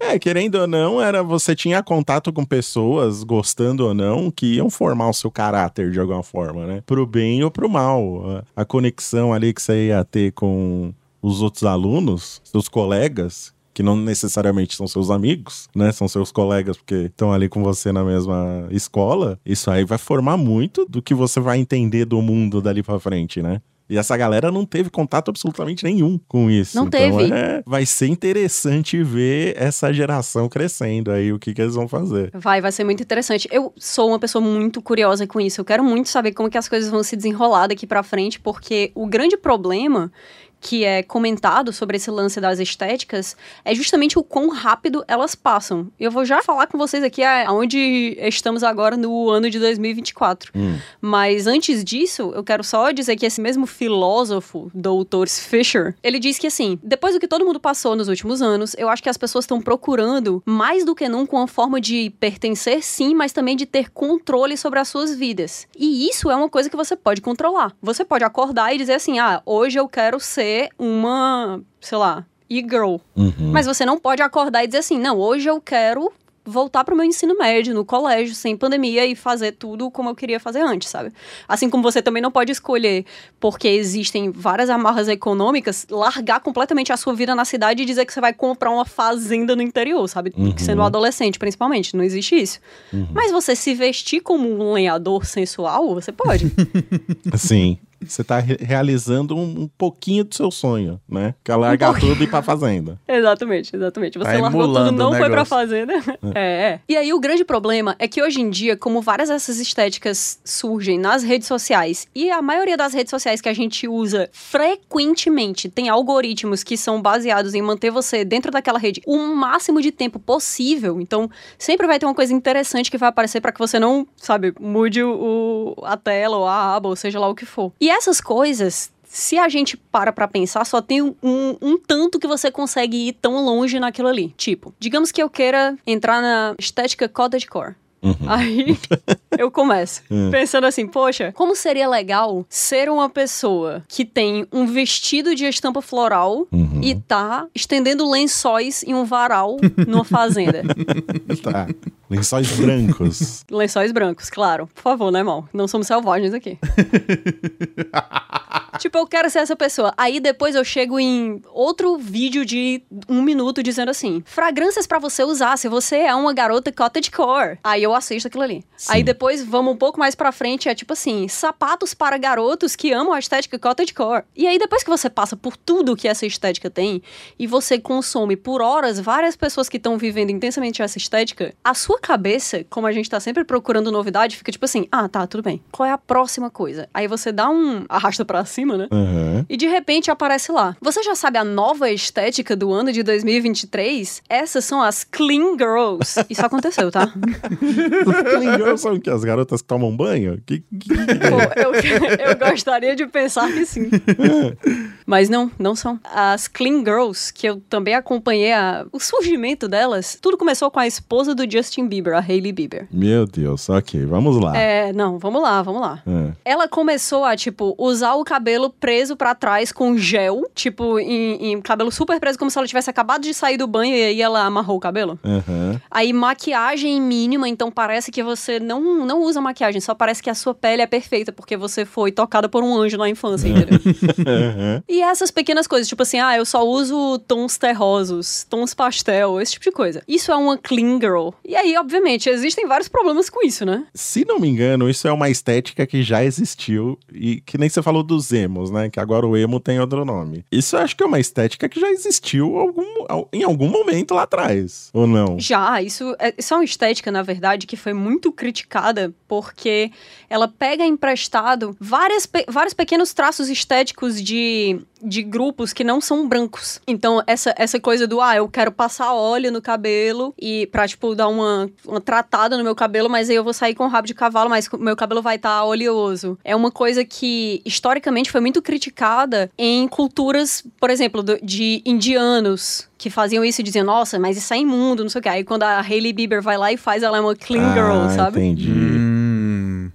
É, querendo ou não, era você tinha contato com pessoas, gostando ou não, que iam formar o seu caráter de alguma forma, né? Pro bem ou pro mal. A, a conexão ali que você ia ter com os outros alunos, seus colegas, que não necessariamente são seus amigos, né? São seus colegas porque estão ali com você na mesma escola. Isso aí vai formar muito do que você vai entender do mundo dali para frente, né? E essa galera não teve contato absolutamente nenhum com isso. Não então, teve. É, vai ser interessante ver essa geração crescendo aí, o que, que eles vão fazer. Vai, vai ser muito interessante. Eu sou uma pessoa muito curiosa com isso. Eu quero muito saber como que as coisas vão se desenrolar daqui para frente, porque o grande problema que é comentado sobre esse lance das estéticas é justamente o quão rápido elas passam. Eu vou já falar com vocês aqui aonde estamos agora no ano de 2024. Hum. Mas antes disso, eu quero só dizer que esse mesmo filósofo, Dr. Fisher, ele diz que assim, depois do que todo mundo passou nos últimos anos, eu acho que as pessoas estão procurando mais do que nunca uma forma de pertencer, sim, mas também de ter controle sobre as suas vidas. E isso é uma coisa que você pode controlar. Você pode acordar e dizer assim: "Ah, hoje eu quero ser ser uma, sei lá, e-girl. Uhum. Mas você não pode acordar e dizer assim, não, hoje eu quero voltar para o meu ensino médio, no colégio, sem pandemia e fazer tudo como eu queria fazer antes, sabe? Assim como você também não pode escolher, porque existem várias amarras econômicas, largar completamente a sua vida na cidade e dizer que você vai comprar uma fazenda no interior, sabe? Uhum. Sendo adolescente, principalmente. Não existe isso. Uhum. Mas você se vestir como um lenhador sensual, você pode. Sim. Você está re realizando um, um, pouquinho do seu sonho, né? Que é largar um tudo e ir pra fazenda. exatamente, exatamente. Você tá largou tudo, não foi pra fazenda. É. é, é. E aí o grande problema é que hoje em dia, como várias dessas estéticas surgem nas redes sociais, e a maioria das redes sociais que a gente usa frequentemente tem algoritmos que são baseados em manter você dentro daquela rede o máximo de tempo possível. Então, sempre vai ter uma coisa interessante que vai aparecer para que você não, sabe, mude o, a tela ou a aba, ou seja lá o que for. E essas coisas, se a gente para pra pensar, só tem um, um, tanto que você consegue ir tão longe naquilo ali. Tipo, digamos que eu queira entrar na estética cottagecore. Uhum. Aí eu começo uhum. pensando assim, poxa, como seria legal ser uma pessoa que tem um vestido de estampa floral uhum. e tá estendendo lençóis em um varal numa fazenda. tá. Lençóis brancos. Lençóis brancos, claro. Por favor, né, irmão? Não somos selvagens aqui. tipo, eu quero ser essa pessoa. Aí depois eu chego em outro vídeo de um minuto dizendo assim: fragrâncias para você usar se você é uma garota cottagecore. Aí eu assisto aquilo ali. Sim. Aí depois vamos um pouco mais pra frente, é tipo assim: sapatos para garotos que amam a estética cottagecore. E aí depois que você passa por tudo que essa estética tem e você consome por horas várias pessoas que estão vivendo intensamente essa estética, a sua cabeça, como a gente tá sempre procurando novidade, fica tipo assim: ah, tá, tudo bem. Qual é a próxima coisa? Aí você dá um arrasta para cima né? Aham. E de repente aparece lá. Você já sabe a nova estética do ano de 2023? Essas são as Clean Girls. Isso aconteceu, tá? Clean Girls são o quê? As garotas que tomam banho? Que, que- Pô, eu, eu gostaria de pensar que sim. Mas não, não são. As Clean Girls, que eu também acompanhei a- o surgimento delas, tudo começou com a esposa do Justin Bieber, a Hailey Bieber. Meu Deus, ok, vamos lá. É, não, vamos lá, vamos lá. É. Ela começou a, tipo, usar o cabelo preso pra trás com gel, tipo, em, em cabelo super preso, como se ela tivesse acabado de sair do banho e aí ela amarrou o cabelo. Aham. Aí maquiagem mínima, então parece que você não, não usa maquiagem, só parece que a sua pele é perfeita porque você foi tocada por um anjo na infância, entendeu? Aham. E essas pequenas coisas, tipo assim, ah, eu só uso tons terrosos, tons pastel, esse tipo de coisa. Isso é uma clean girl. E aí, obviamente, existem vários problemas com isso, né? Se não me engano, isso é uma estética que já existiu e que nem você falou dos emos, né? Que agora o emo tem outro nome. Isso eu acho que é uma estética que já existiu algum- em algum momento lá atrás, ou não? Já, isso é, isso é uma estética, na verdade, que foi muito criticada porque ela pega emprestado várias, pe- vários pequenos traços estéticos de, de grupos que não são brancos. Então, essa, essa coisa do, ah, eu quero passar óleo no cabelo e pra, tipo, dar uma, uma tratada no meu cabelo, mas aí eu vou sair com o rabo de cavalo, mas meu cabelo vai estar oleoso. É uma coisa que, historicamente, foi muito criticada em culturas, por exemplo, de indianos, que faziam isso e diziam, nossa, mas isso é imundo, não sei o que. Aí quando a Hailey Bieber vai lá e faz, ela é uma clean girl, ah, sabe? entendi.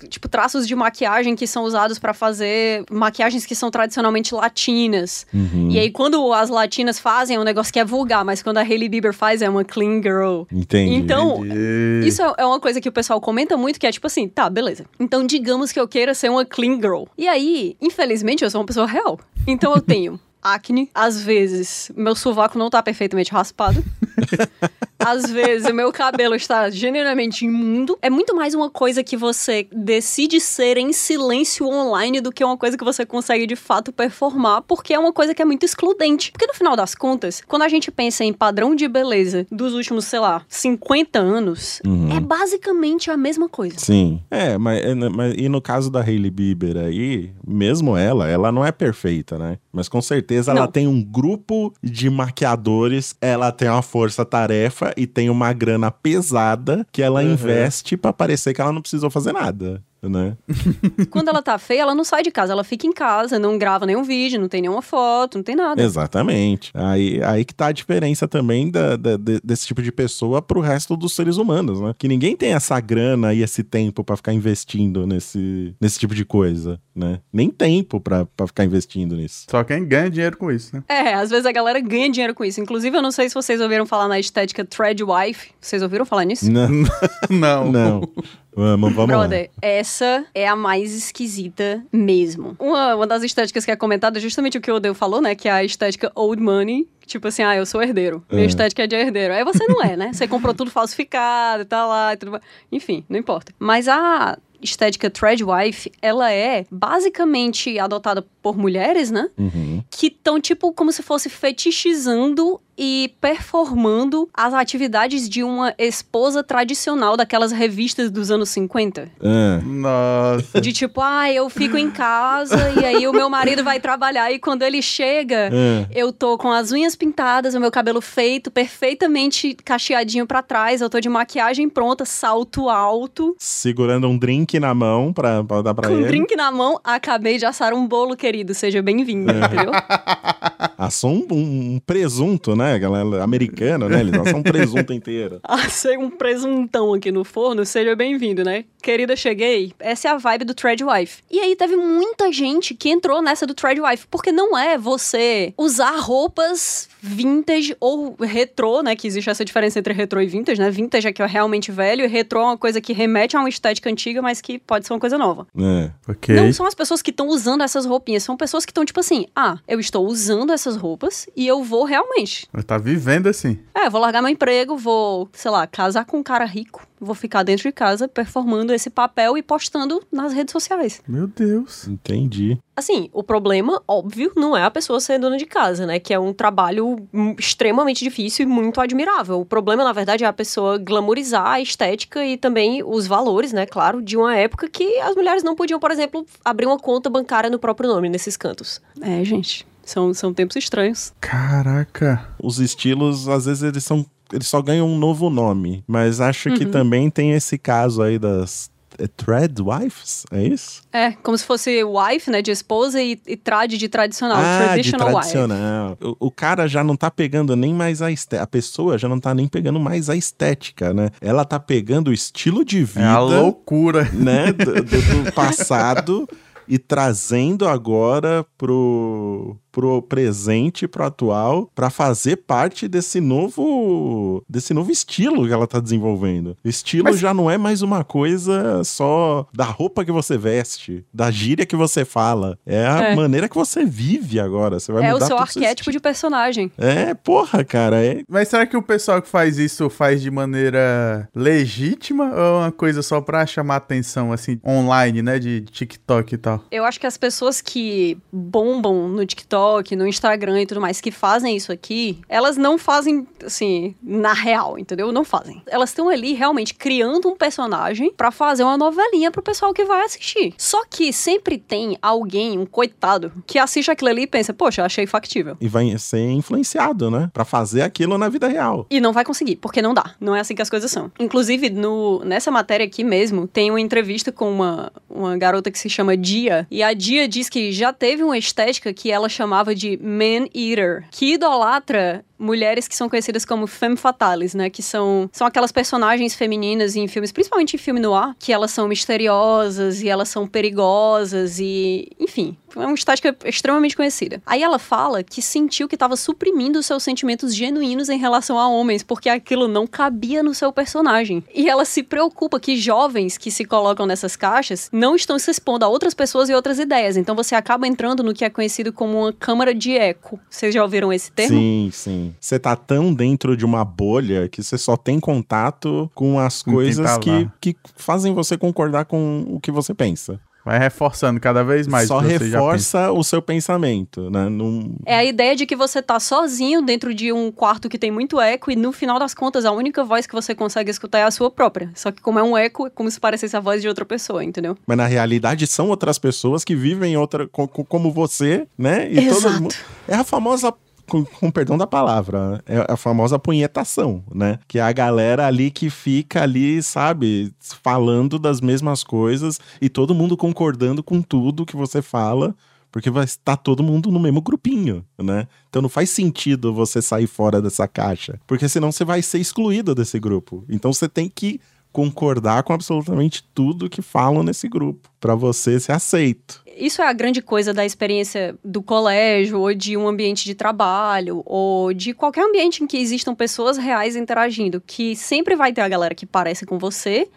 Tipo, traços de maquiagem que são usados pra fazer maquiagens que são tradicionalmente latinas. Uhum. E aí, quando as latinas fazem, é um negócio que é vulgar, mas quando a Hailey Bieber faz, é uma clean girl. Entendi. Então, Entendi. isso é é uma coisa que o pessoal comenta muito, que é tipo assim, tá, beleza. Então, digamos que eu queira ser uma clean girl. E aí, infelizmente, eu sou uma pessoa real. Então, eu tenho acne. Às vezes, meu sovaco não tá perfeitamente raspado. Às vezes, o meu cabelo está genuinamente imundo. É muito mais uma coisa que você decide ser em silêncio online do que uma coisa que você consegue de fato performar, porque é uma coisa que é muito excludente. Porque no final das contas, quando a gente pensa em padrão de beleza dos últimos, sei lá, 50 anos, Uhum. é basicamente a mesma coisa. Sim. É, mas, é, né, mas- e no caso da Hailey Bieber aí, mesmo ela, ela não é perfeita, né? Mas com certeza ela Não. tem um grupo de maquiadores, ela tem uma força-tarefa e tem uma grana pesada que ela Uhum. investe pra parecer que ela não precisou fazer nada. Né? Quando ela tá feia, ela não sai de casa, ela fica em casa, não grava nenhum vídeo, não tem nenhuma foto, não tem nada. Exatamente. Aí, aí que tá a diferença também da- da- de- desse tipo de pessoa pro resto dos seres humanos, né? Que ninguém tem essa grana e esse tempo pra ficar investindo nesse, nesse tipo de coisa, né? Nem tempo pra pra ficar investindo nisso. Só quem ganha dinheiro com isso, né? É, às vezes a galera ganha dinheiro com isso. Inclusive, eu não sei se vocês ouviram falar na estética Threadwife. Vocês ouviram falar nisso? Não, Não. não. Vamos, vamos Brother, essa é a mais esquisita mesmo. Uma, uma das estéticas que é comentada é justamente o que o Odeu falou, né? Que é a estética old money. Tipo assim, ah, eu sou herdeiro. Minha É. estética é de herdeiro. Aí você não é, né? Você comprou tudo falsificado, tá lá e tudo. Enfim, não importa. Mas a estética Threadwife, ela é basicamente adotada por mulheres, né? Uhum. que estão, tipo, como se fosse fetichizando e performando as atividades de uma esposa tradicional daquelas revistas dos anos 50. É. Nossa. De tipo, ah, eu fico em casa e aí o meu marido vai trabalhar e quando ele chega, É. eu tô com as unhas pintadas, o meu cabelo feito, perfeitamente cacheadinho pra trás, eu tô de maquiagem pronta, salto alto, Segurando um drink na mão pra, pra dar pra com um ele. drink na mão, acabei de assar um bolo, querido, seja bem-vindo, entendeu? Assou um, um presunto, né? Galera americana, né? Eles assam um presunto inteiro. Assei um presuntão aqui no forno, seja bem-vindo, né? Querida, cheguei. Essa é a vibe do Threadwife. E aí teve muita gente que entrou nessa do Threadwife, porque não é você usar roupas vintage ou retrô, né? Que existe essa diferença entre retrô e vintage, né? Vintage é que é realmente velho e retrô é uma coisa que remete a uma estética antiga, mas que pode ser uma coisa nova. É. Ok. Não são as pessoas que estão usando essas roupinhas, são pessoas que estão tipo assim: ah, eu estou usando essas essas roupas e eu vou realmente. Tá vivendo assim. É, vou largar meu emprego, vou, sei lá, casar com um cara rico, vou ficar dentro de casa performando esse papel e postando nas redes sociais. Meu Deus. Entendi. Assim, o problema, óbvio, não é a pessoa ser dona de casa, né? Que é um trabalho hum, extremamente difícil e muito admirável. O problema, na verdade, é a pessoa glamorizar a estética e também os valores, né? Claro, de uma época que as mulheres não podiam, por exemplo, abrir uma conta bancária no próprio nome nesses cantos. É, gente. São, são tempos estranhos. Caraca. Os estilos, às vezes, eles são. Eles só ganham um novo nome. Mas acho que também tem esse caso aí das. É Thread Wives? É isso? É, como se fosse wife, né, de esposa e, e trad de tradicional, ah, de traditional wife. tradicional. O, o cara já não tá pegando nem mais a estética. A pessoa já não tá nem pegando mais a estética, né? Ela tá pegando o estilo de vida. É a loucura. né, do, do- do passado e trazendo agora pro, pro presente, pro atual, pra fazer parte desse novo desse novo estilo que ela tá desenvolvendo. O estilo Mas- já não é mais uma coisa só da roupa que você veste, da gíria que você fala. É a É. maneira que você vive agora. Você vai É o mudar seu todo arquétipo de personagem. É, porra, cara, é Mas será que o pessoal que faz isso faz de maneira legítima ou é uma coisa só pra chamar atenção, assim, online, né? De TikTok e tal? Eu acho que as pessoas que bombam no TikTok, no Instagram e tudo mais, que fazem isso aqui, elas não fazem, assim, na real, entendeu? Não fazem. Elas estão ali realmente criando um personagem pra fazer uma novelinha pro pessoal que vai assistir. Só que sempre tem alguém, um coitado, que assiste aquilo ali e pensa, poxa, achei factível. e vai ser influenciado, né, Pra fazer aquilo na vida real. E não vai conseguir, porque não dá. Não é assim que as coisas são. Inclusive, no, nessa matéria aqui mesmo, tem uma entrevista com uma, uma garota que se chama Dia. E a Dia diz que já teve uma estética que ela chamava de man eater, que idolatra mulheres que são conhecidas como femme fatales, né? Que são, são aquelas personagens femininas em filmes, principalmente em filme noir, que elas são misteriosas e elas são perigosas e, enfim, é uma estética extremamente conhecida. Aí ela fala que sentiu que estava suprimindo seus sentimentos genuínos em relação a homens, porque aquilo não cabia no seu personagem. E ela se preocupa que jovens que se colocam nessas caixas não estão se expondo a outras pessoas e outras ideias. Então você acaba entrando no que é conhecido como uma câmara de eco. Vocês já ouviram esse termo? Sim, sim. Você tá tão dentro de uma bolha que você só tem contato com as quem coisas tá que, que fazem você concordar com o que você pensa. Vai reforçando cada vez mais. só o que você já pensa. reforça o seu pensamento, né? Num... É a ideia de que você tá sozinho dentro de um quarto que tem muito eco e no final das contas a única voz que você consegue escutar é a sua própria. Só que como é um eco, é como se parecesse a voz de outra pessoa, entendeu? Mas na realidade são outras pessoas que vivem outra co- co- como você, né? E todo Exato. mundo. É a famosa. Com, com perdão da palavra, é a famosa punhetação, né? Que é a galera ali que fica ali, sabe, falando das mesmas coisas e todo mundo concordando com tudo que você fala, porque vai estar todo mundo no mesmo grupinho, né? Então não faz sentido você sair fora dessa caixa, porque senão você vai ser excluído desse grupo. Então você tem que concordar com absolutamente tudo que falam nesse grupo, pra você ser aceito. Isso é a grande coisa da experiência do colégio, ou de um ambiente de trabalho, ou de qualquer ambiente em que existam pessoas reais interagindo, que sempre vai ter a galera que parece com você,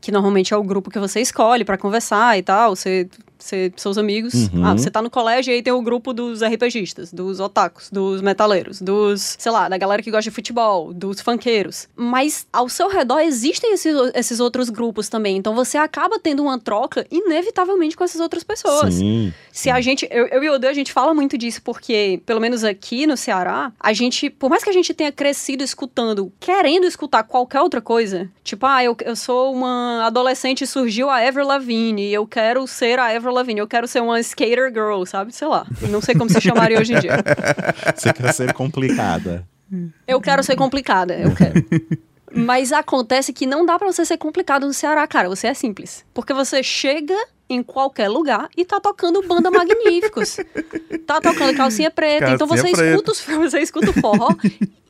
que normalmente é o grupo que você escolhe pra conversar e tal, você, você seus amigos. Uhum. Ah, você tá no colégio e aí tem o grupo dos RPGistas, dos otakus, dos metaleiros, dos, sei lá, da galera que gosta de futebol, dos funkeiros. Mas ao seu redor existem esses, esses outros grupos também, então você acaba tendo uma troca inevitavelmente com essas outras pessoas. Sim. Se a gente, eu, eu e o Odeio, a gente fala muito disso, porque, pelo menos aqui no Ceará, a gente, por mais que a gente tenha crescido escutando, querendo escutar qualquer outra coisa, tipo, ah, eu, eu sou uma adolescente e surgiu a Avril Lavigne, e eu quero ser a Avril Lavigne, eu quero ser uma skater girl, sabe? Sei lá, não sei como se chamaria hoje em dia. Você quer ser complicada. Eu quero ser complicada, eu quero. Mas acontece que não dá pra você ser complicado no Ceará, cara. Você é simples. Porque você chega em qualquer lugar e tá tocando banda magníficos. tá tocando calcinha preta. então Calcinha você preta. escuta, os, você escuta o forró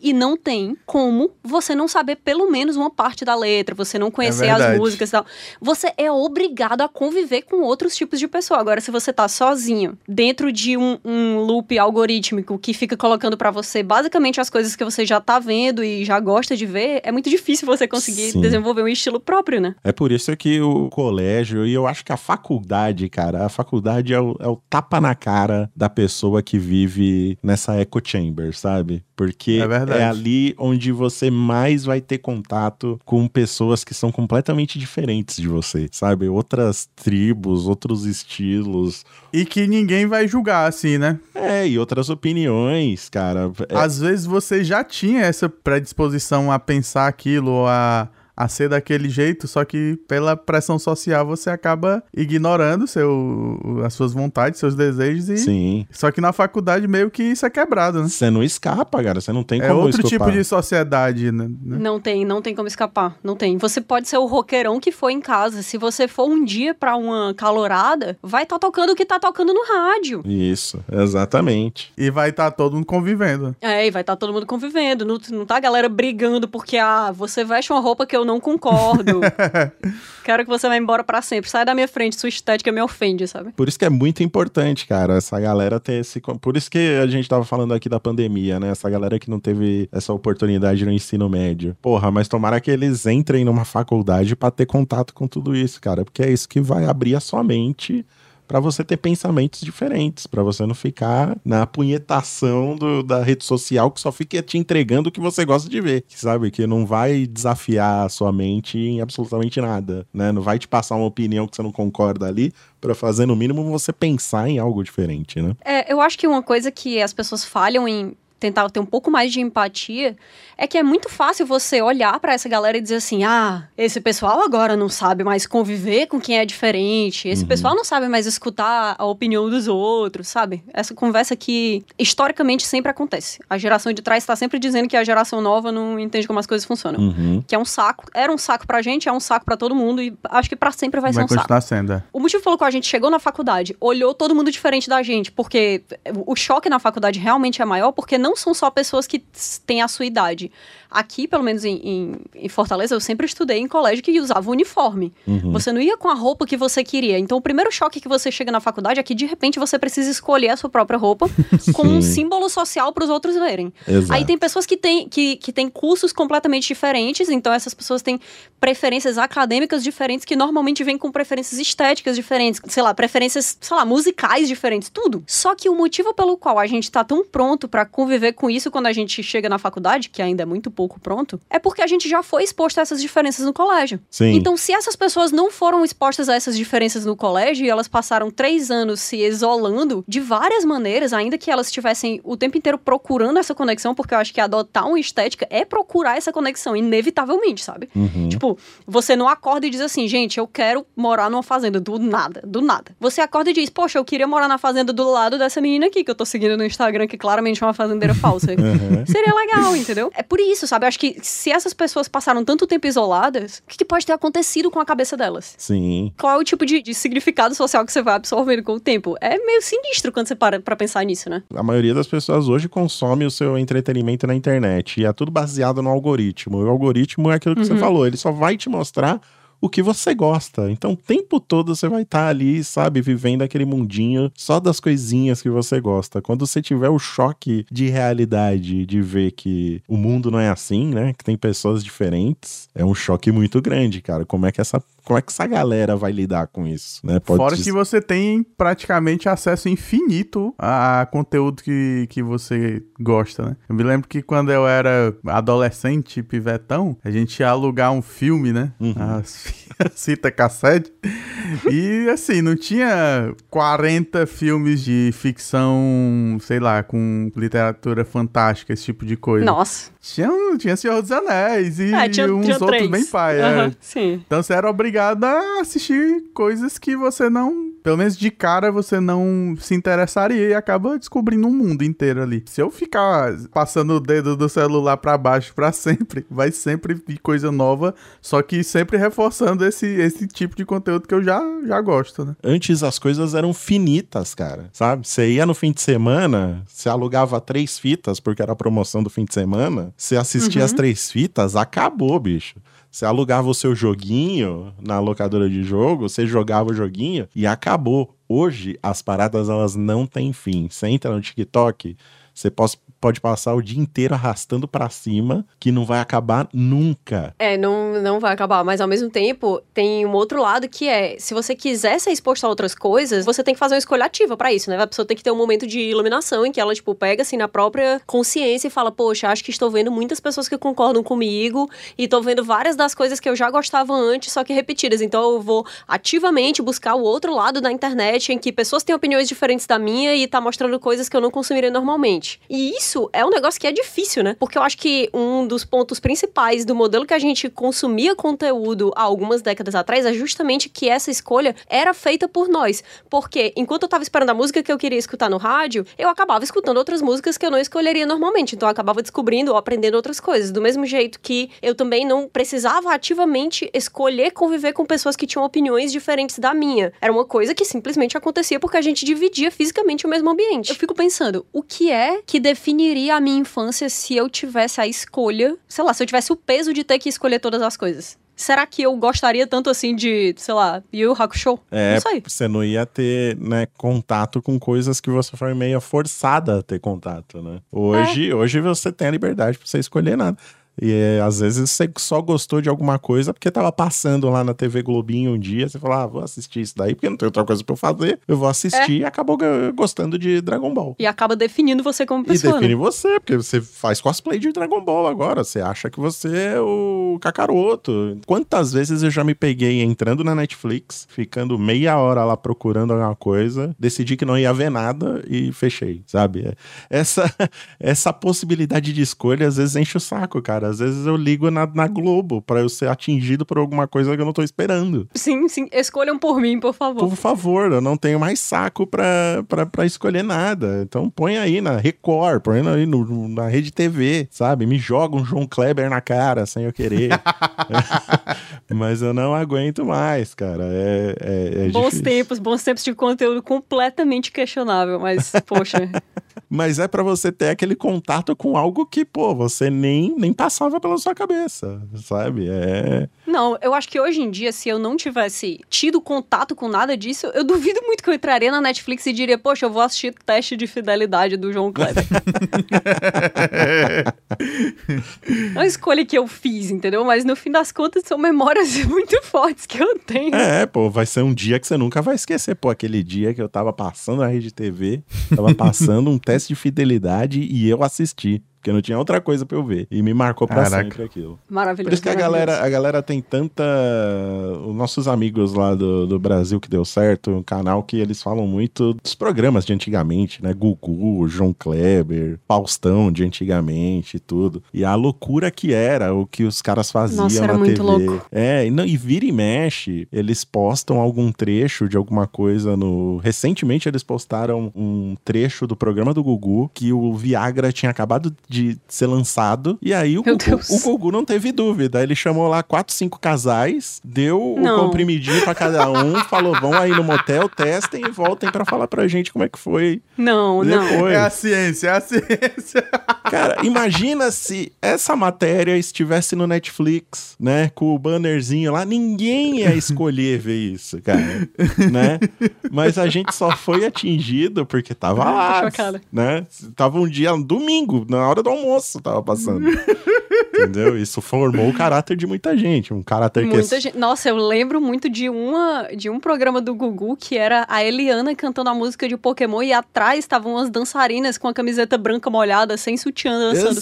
E não tem como você não saber pelo menos uma parte da letra, você não conhecer as verdade. músicas e tal. Você é obrigado a conviver com outros tipos de pessoa. Agora, se você tá sozinho, dentro de um, um loop algorítmico que fica colocando pra você basicamente as coisas que você já tá vendo e já gosta de ver, é muito difícil você conseguir Sim. desenvolver um estilo próprio, né? É por isso que o colégio, e eu acho que a faculdade, cara, a faculdade é o, é o tapa na cara da pessoa que vive nessa echo chamber, sabe? Porque É verdade. é ali onde você mais vai ter contato com pessoas que são completamente diferentes de você, sabe? Outras tribos, outros estilos, E que ninguém vai julgar, assim, né? é, e outras opiniões, cara. É- Às vezes você já tinha essa predisposição a pensar aquilo, a, a ser daquele jeito, só que pela pressão social você acaba ignorando seu, as suas vontades, seus desejos e. Sim. Só que na faculdade meio que isso é quebrado, né? Você não escapa, cara. Você não tem É como outro escapar. tipo de sociedade, né? Não tem, não tem como escapar. Não tem. Você pode ser o roqueirão que foi em casa. Se você for um dia pra uma calorada, vai estar tocando o que tá tocando no rádio. Isso, exatamente. E vai estar todo mundo convivendo. É, e vai estar todo mundo convivendo. Não, não tá a galera brigando porque, ah, você veste uma roupa que eu não concordo. Quero que você vá embora pra sempre. Sai da minha frente, sua estética me ofende, sabe? Por isso que é muito importante, cara, essa galera ter esse. Por isso que a gente tava falando aqui da pandemia, né? Essa galera que não teve essa oportunidade no ensino médio. Porra, mas tomara que eles entrem numa faculdade pra ter contato com tudo isso, cara, porque é isso que vai abrir a sua mente pra você ter pensamentos diferentes, pra você não ficar na punhetação do- da rede social que só fica te entregando o que você gosta de ver, sabe? Que não vai desafiar a sua mente em absolutamente nada, né? Não vai te passar uma opinião que você não concorda ali pra fazer no mínimo você pensar em algo diferente, né? É, eu acho que uma coisa que as pessoas falham em tentar ter um pouco mais de empatia é que é muito fácil você olhar pra essa galera e dizer assim: ah, esse pessoal agora não sabe mais conviver com quem é diferente, esse Uhum. pessoal não sabe mais escutar a opinião dos outros, sabe? Essa conversa que historicamente sempre acontece. A geração de trás está sempre dizendo que a geração nova não entende como as coisas funcionam. Uhum. Que é um saco, era um saco pra gente, é um saco pra todo mundo e acho que pra sempre vai, Vai, ser um saco. sendo. é. O motivo pelo qual a gente chegou na faculdade, olhou todo mundo diferente da gente, porque o choque na faculdade realmente é maior, porque não são só pessoas que têm a sua idade. Aqui, pelo menos em, em- em Fortaleza, eu sempre estudei em colégio que usava uniforme. Uhum. Você não ia com a roupa que você queria. Então, o primeiro choque que você chega na faculdade é que, de repente, você precisa escolher a sua própria roupa com um símbolo social para os outros verem. Exato. Aí tem pessoas que têm que, que têm cursos completamente diferentes, então essas pessoas têm preferências acadêmicas diferentes que normalmente vêm com preferências estéticas diferentes, sei lá, preferências, sei lá, musicais diferentes, tudo. Só que o motivo pelo qual a gente tá tão pronto pra conviver com isso quando a gente chega na faculdade, que ainda é muito pouco pronto, é porque a gente já foi exposto a essas diferenças no colégio. Sim. Então, se essas pessoas não foram expostas a essas diferenças no colégio e elas passaram três anos se isolando de várias maneiras, ainda que elas estivessem o tempo inteiro procurando essa conexão, porque eu acho que adotar uma estética é procurar essa conexão, inevitavelmente, sabe? Uhum. Tipo, você não acorda e diz assim, gente, eu quero morar numa fazenda, do nada, do nada. Você acorda e diz, poxa, eu queria morar na fazenda do lado dessa menina aqui, que eu tô seguindo no Instagram, que claramente é uma fazendeira falsa. Uhum. Seria legal, entendeu? É por isso, sabe? Eu acho que se essas pessoas passaram tanto tempo isoladas, o que, que pode ter acontecido com a cabeça delas? Sim. Qual é o tipo de, de significado social que você vai absorvendo com o tempo? É meio sinistro quando você para pra pensar nisso, né? A maioria das pessoas hoje consome o seu entretenimento na internet e é tudo baseado no algoritmo. E o algoritmo é aquilo que você falou, ele só vai te mostrar o que você gosta. Então, o tempo todo você vai estar ali, sabe, vivendo aquele mundinho só das coisinhas que você gosta. Quando você tiver o choque de realidade, de ver que o mundo não é assim, né? Que tem pessoas diferentes, é um choque muito grande, cara. Como é que essa, como é que essa galera vai lidar com isso, né? Pode Fora dizer- que você tem praticamente acesso infinito a conteúdo que, que você gosta, né? Eu me lembro que quando eu era adolescente, pivetão, a gente ia alugar um filme, né? Uhum. As fita cassete. E assim, não tinha 40 filmes de ficção, sei lá, com literatura fantástica, esse tipo de coisa. Nossa. Tinha, tinha Senhor dos Anéis e É, tinha, uns tinha outros três. bem pai. é. Sim. Então você era obrigado a assistir coisas que você não pelo menos de cara, você não se interessaria e acaba descobrindo um mundo inteiro ali. Se eu ficar passando o dedo do celular para baixo para sempre, vai sempre vir coisa nova, só que sempre reforçando esse, esse tipo de conteúdo que eu já, já gosto, né? Antes as coisas eram finitas, cara, sabe? Você ia no fim de semana, você alugava três fitas, porque era a promoção do fim de semana, você assistia Uhum. as três fitas, acabou, bicho. Você alugava o seu joguinho na locadora de jogo, você jogava o joguinho e acabou. Hoje, as paradas elas não têm fim. Você entra no TikTok, você pos- pode passar o dia inteiro arrastando pra cima, que não vai acabar nunca. É, não, não vai acabar, mas ao mesmo tempo tem um outro lado que é, se você quiser ser exposto a outras coisas, você tem que fazer uma escolha ativa pra isso, né? A pessoa tem que ter um momento de iluminação em que ela, tipo, pega assim na própria consciência e fala, poxa, acho que estou vendo muitas pessoas que concordam comigo e tô vendo várias das coisas que eu já gostava antes, só que repetidas. Então eu vou ativamente buscar o outro lado da internet em que pessoas têm opiniões diferentes da minha e tá mostrando coisas que eu não consumiria normalmente. E isso é um negócio que é difícil, né? Porque eu acho que um dos pontos principais do modelo que a gente consumia conteúdo há algumas décadas atrás é justamente que essa escolha era feita por nós. Porque enquanto eu tava esperando a música que eu queria escutar no rádio, eu acabava escutando outras músicas que eu não escolheria normalmente. Então eu acabava descobrindo ou aprendendo outras coisas. Do mesmo jeito que eu também não precisava ativamente escolher conviver com pessoas que tinham opiniões diferentes da minha. Era uma coisa que simplesmente acontecia porque a gente dividia fisicamente o mesmo ambiente. Eu fico pensando, o que é que definiria a minha infância se eu tivesse a escolha, sei lá, se eu tivesse o peso de ter que escolher todas as coisas? Será que eu gostaria tanto assim de, sei lá, Yu Hakusho? É, Não sei. você não ia ter, né, contato com coisas que você foi meio forçada a ter contato, né? Hoje, É. hoje você tem a liberdade pra você escolher nada. E é, às vezes você só gostou de alguma coisa porque tava passando lá na TV Globinho um dia, você falou, ah, vou assistir isso daí porque não tem outra coisa pra eu fazer, eu vou assistir e acabou gostando de Dragon Ball. E acaba definindo você como E pessoa. define né? você, porque você faz cosplay de Dragon Ball agora. Você acha que você é o Kakaroto. Quantas vezes eu já me peguei entrando na Netflix, ficando meia hora lá procurando alguma coisa, decidi que não ia ver nada e fechei, sabe? É- Essa, essa possibilidade de escolha às vezes enche o saco, cara. Às vezes eu ligo na, na Globo pra eu ser atingido por alguma coisa que eu não tô esperando. Sim, sim. Escolham por mim, por favor. Por favor, eu não tenho mais saco pra, pra, pra escolher nada. Então põe aí na Record, põe aí no, na Rede TV, sabe? Me joga um João Kleber na cara sem eu querer. Mas eu não aguento mais, cara. É, é, é bons difícil. tempos, bons tempos de conteúdo completamente questionável, mas, poxa. Mas é pra você ter aquele contato com algo que, pô, você nem, nem passava pela sua cabeça, sabe? É. Não, eu acho que hoje em dia, se eu não tivesse tido contato com nada disso, eu duvido muito que eu entraria na Netflix e diria, poxa, eu vou assistir teste de fidelidade do João Kleber. é uma escolha que eu fiz, entendeu? Mas no fim das contas são memórias muito fortes que eu tenho. É, pô, vai ser um dia que você nunca vai esquecer. Pô, aquele dia que eu tava passando na rede TV, tava passando um teste de fidelidade e eu assisti. Porque não tinha outra coisa pra eu ver. E me marcou pra Caraca. sempre aquilo. Maravilhoso. Por isso que a galera, a galera tem tanta. Os nossos amigos lá do, do Brasil que deu certo, um canal que eles falam muito dos programas de antigamente, né? Gugu, João Kleber, Faustão de antigamente e tudo. E a loucura que era o que os caras faziam Nossa, era na muito TV. louco. É, e, não, e vira e mexe, eles postam algum trecho de alguma coisa no. Recentemente eles postaram um trecho do programa do Gugu que o Viagra tinha acabado de ser lançado. E aí o, Gugu, o Gugu não teve dúvida. Ele chamou lá quatro, cinco casais, deu Não. o comprimidinho pra cada um, falou: vão aí no motel, testem e voltem pra falar pra gente como é que foi. Não, não. Depois. É a ciência, é a ciência. Cara, imagina se essa matéria estivesse no Netflix, né? Com o bannerzinho lá, ninguém ia escolher ver isso, cara. Né? Mas a gente só foi atingido porque tava lá. Né? Tava um dia, um domingo, na hora do almoço, tava passando. Entendeu? Isso formou o caráter de muita gente. Um caráter que. Muita gente. Nossa, eu lembro muito de, uma, de um programa do Gugu que era a Eliana cantando a música de Pokémon e atrás estavam umas dançarinas com a camiseta branca molhada, sem sutiã, dançando.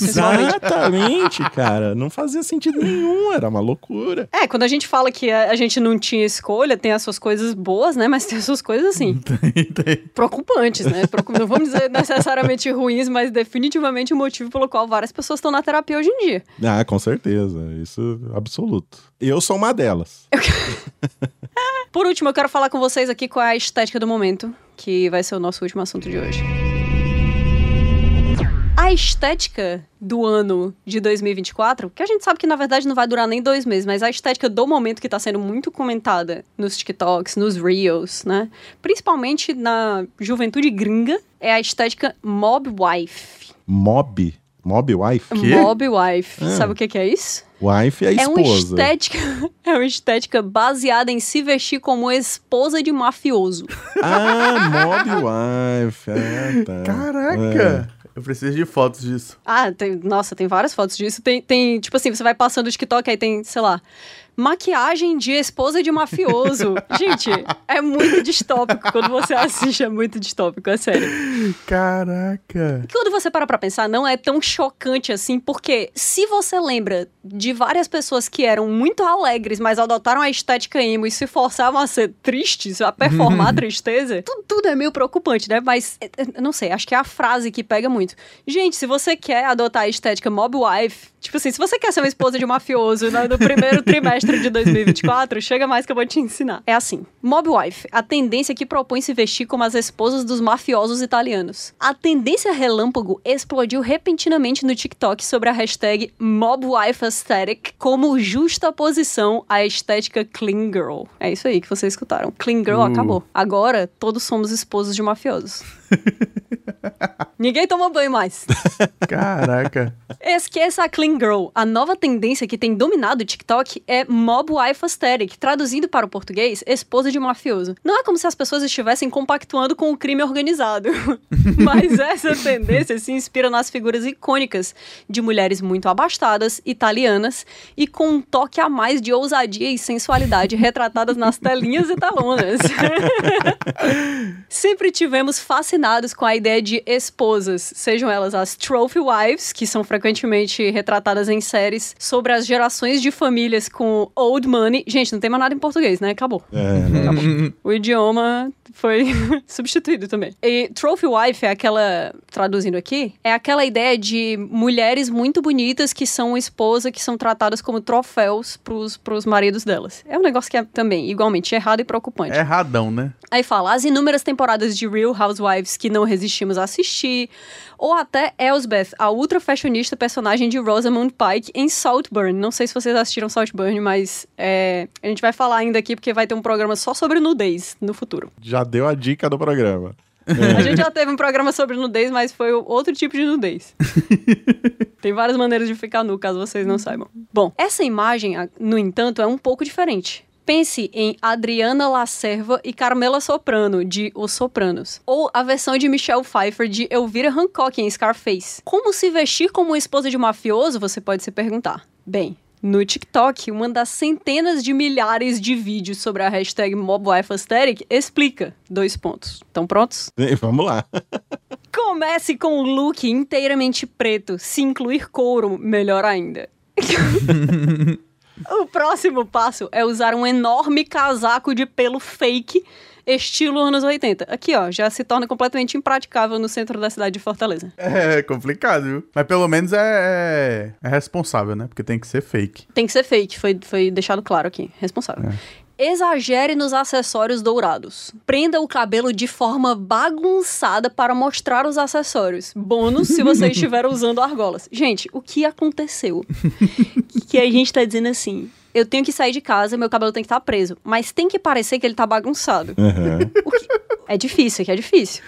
Exatamente, cara. Não fazia sentido nenhum, era uma loucura. É, quando a gente fala que a, a gente não tinha escolha, tem as suas coisas boas, né? Mas tem as suas coisas, assim, preocupantes, né? Preocup- Não vamos dizer necessariamente ruins, mas definitivamente o motivo pelo qual várias pessoas estão na terapia hoje em dia. Ah, com certeza. Isso absoluto. Eu sou uma delas. Por último, eu quero falar com vocês aqui qual é a estética do momento, que vai ser o nosso último assunto de hoje. A estética do ano de 2024, que a gente sabe que na verdade não vai durar nem dois meses, mas a estética do momento que tá sendo muito comentada nos TikToks, nos Reels, né? Principalmente na juventude gringa, é a estética mob wife. Mob? Mob wife? Quê? Mob wife. Ah. Sabe o que, que é isso? Wife é a É uma esposa. estética, é uma estética baseada em se vestir como esposa de mafioso. Ah, mob wife. Ah, tá. Caraca! Eu preciso de fotos disso. Ah, tem, nossa, tem várias fotos disso. Tem, tem, tipo assim, você vai passando o TikTok, aí tem, sei lá, maquiagem de esposa de mafioso. Gente, é muito distópico. Quando você assiste, é muito distópico, é sério. Caraca! Quando você para pra pensar, não é tão chocante assim, porque se você lembra de várias pessoas que eram muito alegres, mas adotaram a estética emo e se forçavam a ser tristes, a performar a tristeza, tudo, tudo é meio preocupante, né? Mas, é, é, não sei, acho que é a frase que pega muito. Gente, se você quer adotar a estética mob wife, tipo assim, se você quer ser uma esposa de mafioso no, no primeiro trimestre de 2024, chega mais que eu vou te ensinar. É assim, mob wife, a tendência que propõe se vestir como as esposas dos mafiosos italianos. A tendência relâmpago explodiu repentinamente no TikTok sobre a hashtag MobWife Aesthetic como justaposição à estética Clean Girl. É isso aí que vocês escutaram. Clean Girl Uh. acabou. Agora, todos somos esposos de mafiosos. Ninguém toma banho mais. Caraca! Esqueça a Clean Girl. A nova tendência que tem dominado o TikTok é Mob Wife Aesthetic, traduzindo para o português, esposa de mafioso. Não é como se as pessoas estivessem compactuando com o crime organizado. Mas essa tendência se inspira nas figuras icônicas de mulheres muito abastadas, italianas, e com um toque a mais de ousadia e sensualidade retratadas nas telinhas e talonas. Sempre tivemos fascinados com a ideia de esposas, sejam elas as trophy wives, que são frequentemente retratadas em séries sobre as gerações de famílias com old money. Gente, não tem mais nada em português, né? Acabou. É, né? O idioma foi substituído também. E trophy wife é aquela, traduzindo aqui, é aquela ideia de mulheres muito bonitas que são esposa, que são tratadas como troféus pros, pros maridos delas. É um negócio que é também igualmente errado e preocupante. É erradão, né? Aí fala as inúmeras temporadas de Real Housewives que não resistimos a assistir, ou até Elsbeth, a ultra fashionista personagem de Rosamund Pike em Saltburn. Não sei se vocês assistiram Saltburn, mas é, a gente vai falar ainda aqui porque vai ter um programa só sobre nudez no futuro. Já deu a dica do programa. A gente já teve um programa sobre nudez, mas foi outro tipo de nudez. Tem várias maneiras de ficar nu, caso vocês não saibam. Bom, essa imagem, no entanto, é um pouco diferente. Pense em Adriana Lacerva e Carmela Soprano, de Os Sopranos. Ou a versão de Michelle Pfeiffer de Elvira Hancock em Scarface. Como se vestir como esposa de mafioso, você pode se perguntar. Bem, no TikTok, uma das centenas de milhares de vídeos sobre a hashtag MobWifeAesthetic explica. Dois pontos. Estão prontos? Vamos lá. Comece com um look inteiramente preto. Se incluir couro, melhor ainda. o próximo passo é usar um enorme casaco de pelo fake, estilo anos 80. Aqui, ó, já se torna completamente impraticável no centro da cidade de Fortaleza. É complicado, viu? Mas pelo menos é, é, é responsável, né? Porque tem que ser fake. Tem que ser fake, foi, foi deixado claro aqui. Responsável. Exagere nos acessórios dourados. Prenda o cabelo de forma bagunçada para mostrar os acessórios. Bônus se você estiver usando argolas. Gente, o que aconteceu? que a gente tá dizendo assim. Eu tenho que sair de casa, meu cabelo tem que estar preso. Mas tem que parecer que ele tá bagunçado. Uhum. O que- É difícil, é que é difícil.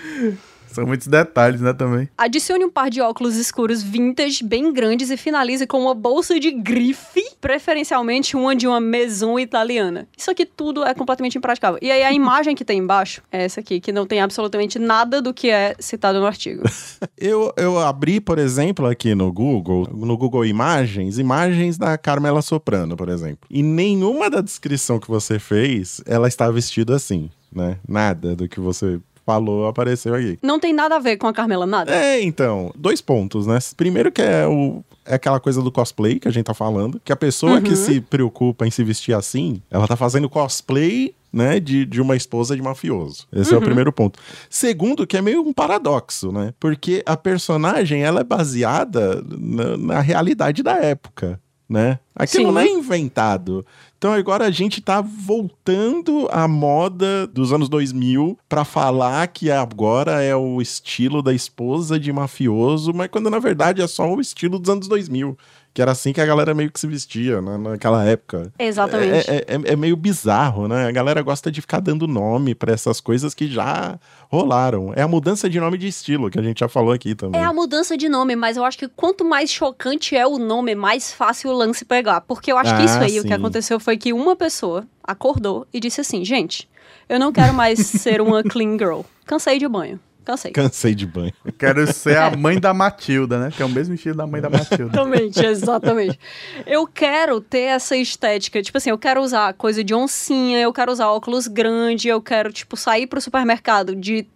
São muitos detalhes, né, também. Adicione um par de óculos escuros vintage, bem grandes, e finalize com uma bolsa de grife, preferencialmente uma de uma maison italiana. Isso aqui tudo é completamente impraticável. E aí a imagem que tem embaixo é essa aqui, que não tem absolutamente nada do que é citado no artigo. Eu, eu abri, por exemplo, aqui no Google, no Google Imagens, imagens da Carmela Soprano, por exemplo. E nenhuma da descrição que você fez, ela está vestida assim, né? Nada do que você falou apareceu aqui. Não tem nada a ver com a Carmela, nada. É, então, dois pontos, né? Primeiro que é o é aquela coisa do cosplay que a gente tá falando, que a pessoa que se preocupa em se vestir assim, ela tá fazendo cosplay, né, de, de uma esposa de mafioso. Esse é o primeiro ponto. Segundo, que é meio um paradoxo, né? Porque a personagem, ela é baseada na, na realidade da época. né? Aquilo Sim. não é inventado. Então agora a gente tá voltando à moda dos anos 2000 pra falar que agora é o estilo da esposa de mafioso, mas quando na verdade é só o estilo dos anos 2000. Que era assim que a galera meio que se vestia né, naquela época. Exatamente. É, é- é meio bizarro, né? A galera gosta de ficar dando nome pra essas coisas que já rolaram. É a mudança de nome de estilo, que a gente já falou aqui também. É a mudança de nome, mas eu acho que quanto mais chocante é o nome, mais fácil o lance pegar. Porque eu acho que Ah, isso aí, o que sim. aconteceu foi que uma pessoa acordou e disse assim: gente, eu não quero mais ser uma clean girl. Cansei de banho. Cansei. Cansei de banho. Eu quero ser a mãe da Matilda, né? Que é o mesmo estilo da mãe da Matilda. Exatamente, exatamente. Eu quero ter essa estética, tipo assim, eu quero usar coisa de oncinha, eu quero usar óculos grande, eu quero, tipo, sair pro supermercado de,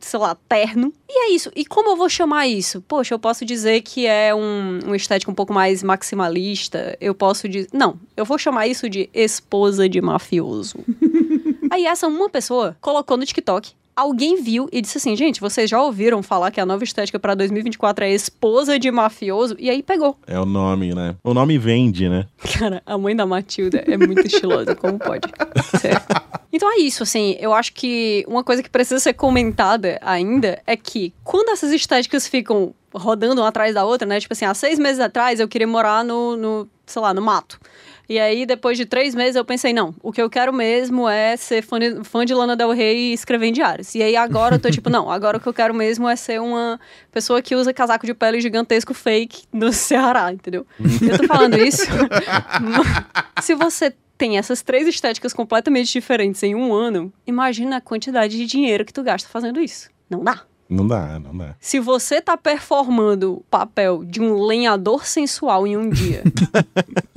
sei lá, terno. E é isso. E como eu vou chamar isso? Poxa, eu posso dizer que é um, uma estética um pouco mais maximalista, eu posso dizer... Não, eu vou chamar isso de esposa de mafioso. Aí essa uma pessoa colocou no TikTok. Alguém viu e disse assim, gente, vocês já ouviram falar que a nova estética pra 2024 é esposa de mafioso? E aí pegou. É o nome, né? O nome vende, né? Cara, a mãe da Matilda é muito estilosa, como pode? Sério. Então é isso, assim, eu acho que uma coisa que precisa ser comentada ainda é que quando essas estéticas ficam rodando uma atrás da outra, né? Tipo assim, há seis meses atrás eu queria morar no, no sei lá, no mato. E aí, depois de três meses, eu pensei, não, o que eu quero mesmo é ser fã de, fã de Lana Del Rey e escrever em diários. E aí, agora eu tô tipo, não, agora o que eu quero mesmo é ser uma pessoa que usa casaco de pele gigantesco fake no Ceará, entendeu? Eu tô falando isso. Se você tem essas três estéticas completamente diferentes em um ano, imagina a quantidade de dinheiro que tu gasta fazendo isso. Não dá. Não dá, não dá. Se você tá performando o papel de um lenhador sensual em um dia,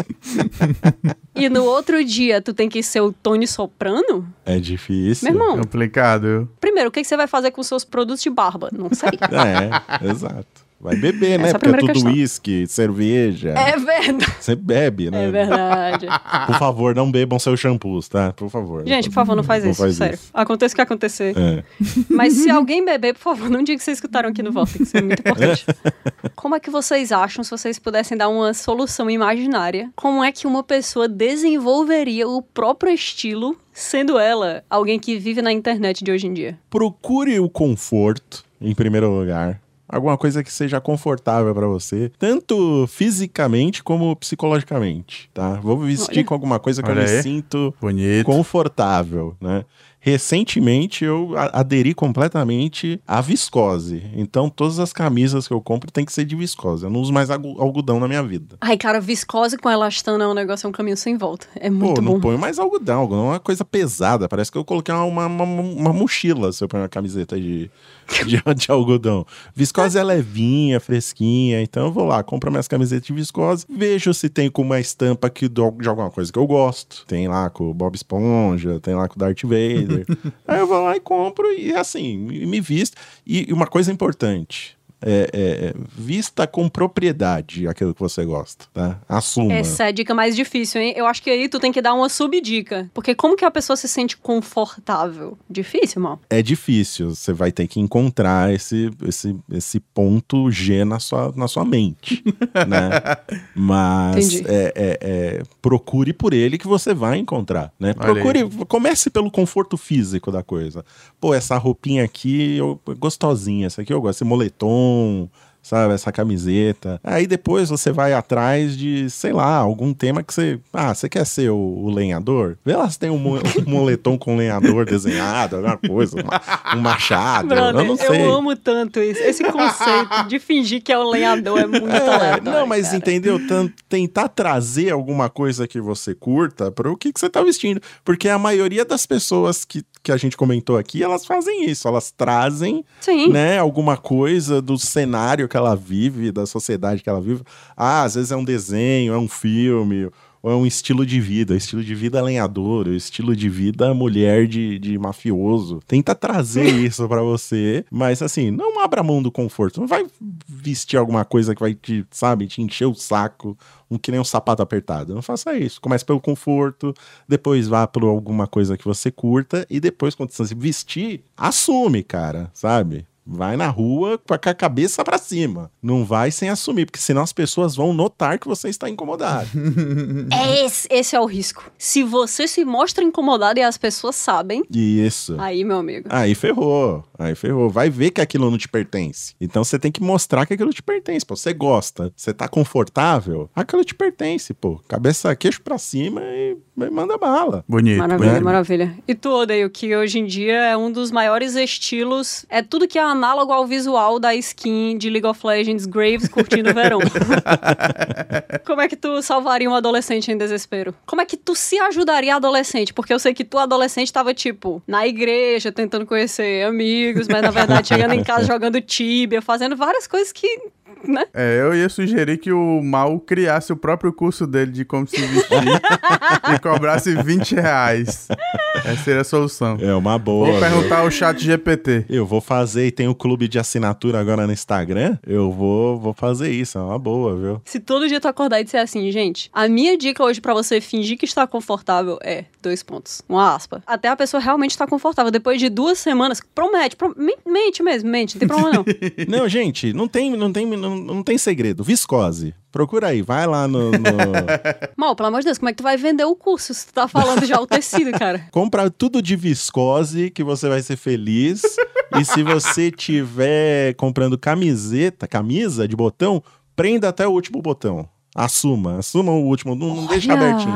e no outro dia tu tem que ser o Tony Soprano, É difícil. meu irmão, Complicado, viu? primeiro, o que, que você vai fazer com seus produtos de barba? Não sei. É, exato. Vai beber, né? É Porque é tudo uísque, cerveja. É verdade. Você bebe, né? É verdade. Por favor, não bebam seus shampoos, tá? Por favor. Gente, por favor, não faz Não isso, faz sério. isso. Aconteça o que acontecer. É. Mas se alguém beber, por favor, não diga que vocês escutaram aqui no Vortex, isso é muito importante. Como é que vocês acham, se vocês pudessem dar uma solução imaginária, como é que uma pessoa desenvolveria o próprio estilo, sendo ela alguém que vive na internet de hoje em dia? Procure o conforto, em primeiro lugar. Alguma coisa que seja confortável pra você, tanto fisicamente como psicologicamente, tá? Vou vestir Olha. com alguma coisa que Olha eu me aí. sinto Bonito. confortável, né? Recentemente eu aderi completamente à viscose. Então todas as camisas que eu compro tem que ser de viscose. Eu não uso mais algodão na minha vida. Ai, cara, viscose com elastano é um negócio, é um caminho sem volta. É muito Pô, bom. não ponho mais algodão. Algodão é uma coisa pesada. Parece que eu coloquei uma, uma, uma- uma mochila se eu ponho uma camiseta de, de, de algodão. Viscose é levinha, fresquinha. Então eu vou lá, compro minhas camisetas de viscose, vejo se tem com uma estampa que do- de alguma coisa que eu gosto. Tem lá com o Bob Esponja, tem lá com o Darth Vader. Aí eu vou lá e compro e assim, me, visto. E uma coisa importante. É, é, é, vista com propriedade aquilo que você gosta, tá? Assuma. Essa é a dica mais difícil, hein? Eu acho que aí tu tem que dar uma subdica. Porque como que a pessoa se sente confortável? Difícil, mal. é difícil. Você vai ter que encontrar esse, esse, esse ponto G na sua, na sua mente, né? Mas é, é- é, procure por ele que você vai encontrar, né? Olha Procure, comece pelo conforto físico da coisa. Pô, essa roupinha aqui, eu, gostosinha, essa aqui eu gosto, esse moletom, não sabe, essa camiseta. Aí depois você vai atrás de, sei lá, algum tema que você, ah, você quer ser o, o lenhador? Vê lá se tem um, mo- um moletom com lenhador desenhado, alguma coisa, uma- um machado, Brother, eu não sei. amo tanto isso. Esse conceito de fingir que é o lenhador é muito É, aleatório, não, mas cara. entendeu? Tentar trazer alguma coisa que você curta para o que, que você tá vestindo. Porque a maioria das pessoas que, que a gente comentou aqui, elas fazem isso. Elas trazem Sim. né, alguma coisa do cenário que ela vive, da sociedade que ela vive. Ah, às vezes é um desenho, é um filme, ou é um estilo de vida. Estilo de vida lenhador, estilo de vida mulher de, de mafioso. Tenta trazer isso pra você, mas assim, não abra mão do conforto. Não vai vestir alguma coisa que vai te, sabe, te encher o saco, um, que nem um sapato apertado. Não faça isso. Comece pelo conforto, depois vá por alguma coisa que você curta, e depois, quando você se vestir, assume, cara, sabe? Vai na rua com a cabeça para cima. Não vai sem assumir, porque senão as pessoas vão notar que você está incomodado. é esse, esse é o risco. Se você se mostra incomodado e as pessoas sabem. Isso. Aí, meu amigo. Aí ferrou. Aí ferrou. Vai ver que aquilo não te pertence. Então você tem que mostrar que aquilo te pertence. Pô, você gosta, você tá confortável, aquilo te pertence, pô. Cabeça, queixo pra cima e manda bala. Bonito. Maravilha, né? maravilha. E tu, odeio que hoje em dia é um dos maiores estilos. É tudo que é análogo ao visual da skin de League of Legends Graves curtindo o verão. Como é que tu salvaria um adolescente em desespero? Como é que tu se ajudaria adolescente? Porque eu sei que tu, adolescente, tava tipo na igreja, tentando conhecer amigos, mas na verdade chegando em casa jogando tibia, fazendo várias coisas que né? É, eu ia sugerir que o Mal criasse o próprio curso dele de como se vestir e cobrasse 20 reais. Essa seria a solução. É uma boa. Vou perguntar ao chat GPT. Eu vou fazer, e tem o um clube de assinatura agora no Instagram. Eu vou, vou fazer isso, é uma boa, viu? Se todo dia tu acordar e disser assim, gente, a minha dica hoje para você fingir que está confortável é dois pontos, uma aspa. Até a pessoa realmente está confortável. Depois de duas semanas, promete, prom mente mesmo, mente, não tem problema não. não, gente, não tem, não tem, não, não tem segredo. Viscose. Procura aí, vai lá no. no... Mal, pelo amor de Deus, como é que tu vai vender o curso se tu tá falando já o tecido, cara? Compra tudo de viscose que você vai ser feliz. e se você tiver comprando camiseta, camisa de botão, prenda até o último botão. Assuma, assuma o último, não, não deixa abertinho.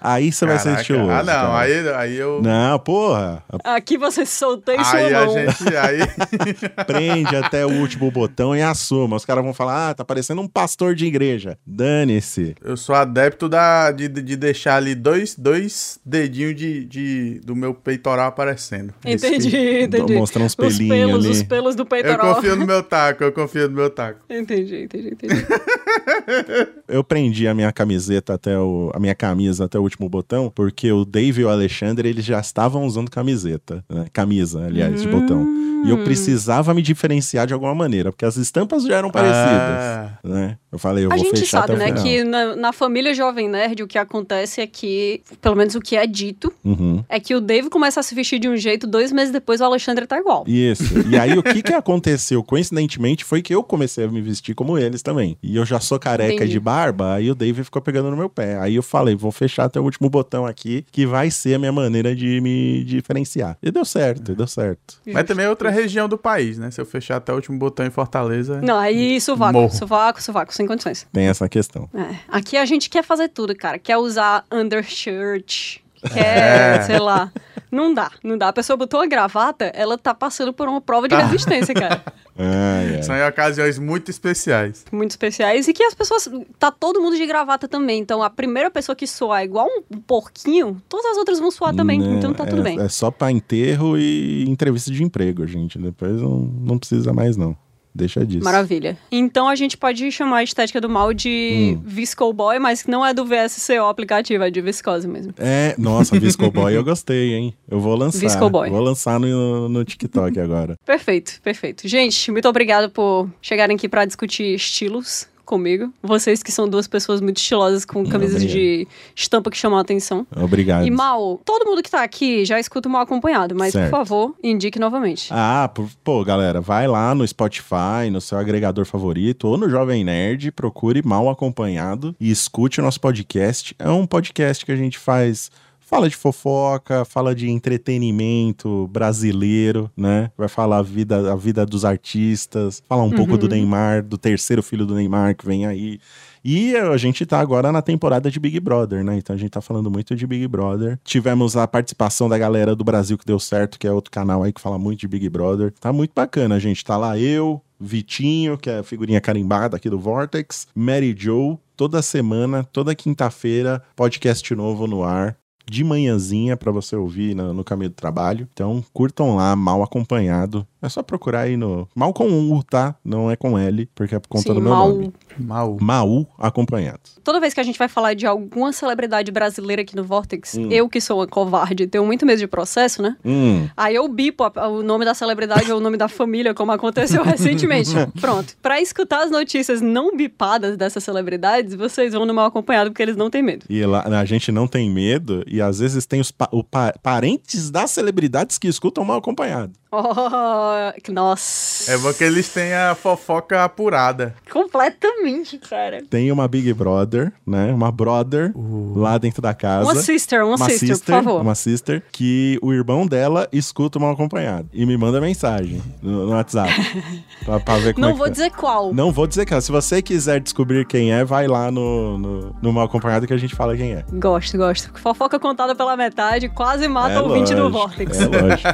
Aí você vai ser estiloso. Ah, não, aí, aí eu. Não, porra. Aqui você soltei aí sua a mão. gente. Aí... Prende até o último botão e assuma. Os caras vão falar, ah, tá parecendo um pastor de igreja. Dane-se. Eu sou adepto da, de, de deixar ali dois, dois dedinhos de, de, do meu peitoral aparecendo. Entendi, entendi. Mostrar uns pelinhos os pelos, ali. Os pelos do peitoral. Eu confio no meu taco, eu confio no meu taco. Entendi, entendi, entendi. eu prendi a minha camiseta até o, a minha camisa até o último botão, porque o Dave e o Alexandre, eles já estavam usando camiseta, né? camisa, aliás, hum. de botão. E eu precisava me diferenciar de alguma maneira, porque as estampas já eram parecidas, ah. né? Eu falei, eu a vou gente fechar sabe, até o né, final. que na, na, família Jovem Nerd o que acontece é que, pelo menos o que é dito, uhum. é que o Dave começa a se vestir de um jeito, dois meses depois o Alexandre tá igual. Isso. E aí o que que aconteceu, coincidentemente, foi que eu comecei a me vestir como eles também. E eu já sou careca Entendi. de barba, aí o Dave ficou pegando no meu pé. Aí eu falei, vou fechar até o último botão aqui, que vai ser a minha maneira de me diferenciar. E deu certo, deu certo. Mas também é outra região do país, né? Se eu fechar até o último botão em Fortaleza. Não, aí sovaco, Morro. sovaco, sovaco, sem condições. Tem essa questão. É. Aqui a gente quer fazer tudo, cara. Quer usar undershirt, quer, É. sei lá. Não dá, não dá. A pessoa botou uma gravata, ela tá passando por uma prova de Tá. resistência, cara. Ai, ai. São em ocasiões muito especiais. Muito especiais. E que as pessoas. Tá todo mundo de gravata também. Então a primeira pessoa que soar igual um porquinho, todas as outras vão suar também. Né, Então tá tudo é, bem. É só pra enterro e entrevista de emprego, gente. Depois não, não precisa mais, não. Deixa disso. Maravilha. Então a gente pode chamar a estética do mal de Hum. Visco Boy, mas não é do VSCO aplicativo, é de viscose mesmo. É, nossa, Visco Boy eu gostei, hein? Eu vou lançar. Visco Boy. Vou lançar no, no TikTok agora. Perfeito, perfeito. Gente, muito obrigada por chegarem aqui pra discutir estilos comigo. Vocês que são duas pessoas muito estilosas com camisas obrigado. de estampa que chamam a atenção. Obrigado. E Mal, todo mundo que tá aqui já escuta o mal acompanhado, mas Certo. por favor, indique novamente. Ah, pô, pô, galera, vai lá no Spotify, no seu agregador favorito, ou no Jovem Nerd, procure Mal Acompanhado e escute o nosso podcast. É um podcast que a gente faz. Fala de fofoca, fala de entretenimento brasileiro, né? Vai falar a vida, a vida dos artistas, falar um pouco do Neymar, do terceiro filho do Neymar que vem aí. E a gente tá agora na temporada de Big Brother, né? Então a gente tá falando muito de Big Brother. Tivemos a participação da galera do Brasil que deu certo, que é outro canal aí que fala muito de Big Brother. Tá muito bacana, gente. Tá lá eu, Vitinho, que é a figurinha carimbada aqui do Vortex, Mary Joe, toda semana, toda quinta-feira, podcast novo no ar. De manhãzinha pra você ouvir no, no caminho do trabalho. Então, curtam lá, mal acompanhado. É só procurar aí no. Mal com U, tá? Não é com L, porque é por conta Sim, do meu Mal. nome. Mal. Maú acompanhado. Toda vez que a gente vai falar de alguma celebridade brasileira aqui no Vortex, Hum. eu que sou uma covarde, tenho muito medo de processo, né? Hum. Aí eu bipo a- o nome da celebridade ou o nome da família, como aconteceu recentemente. Pronto. Pra escutar as notícias não bipadas dessas celebridades, vocês vão no mal acompanhado, porque eles não têm medo. E lá, a gente não tem medo, e às vezes tem os pa- o pa- parentes das celebridades que escutam mal acompanhado. Oh, nossa. É bom que eles têm a fofoca apurada. Completamente, cara. Tem uma Big Brother, né? Uma brother lá dentro da casa. Uma sister, uma, sister, por favor. Uma sister que o irmão dela escuta o mal acompanhado e me manda mensagem no, no WhatsApp pra, pra ver como Não é que vou tá. dizer qual. Não vou dizer que é. Se você quiser descobrir quem é, vai lá no, no, no mal acompanhado que a gente fala quem é. Gosto, gosto. Fofoca contada pela metade quase mata é o ouvinte do Vortex. É lógico.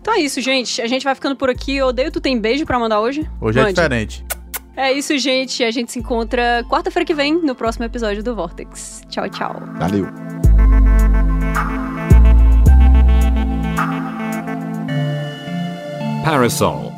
Então é isso, gente. A gente vai ficando por aqui. Odeio, tu tem beijo pra mandar hoje? Hoje é Mande. diferente. É isso, gente. A gente se encontra quarta-feira que vem no próximo episódio do Vortex. Tchau, tchau. Valeu. Parasol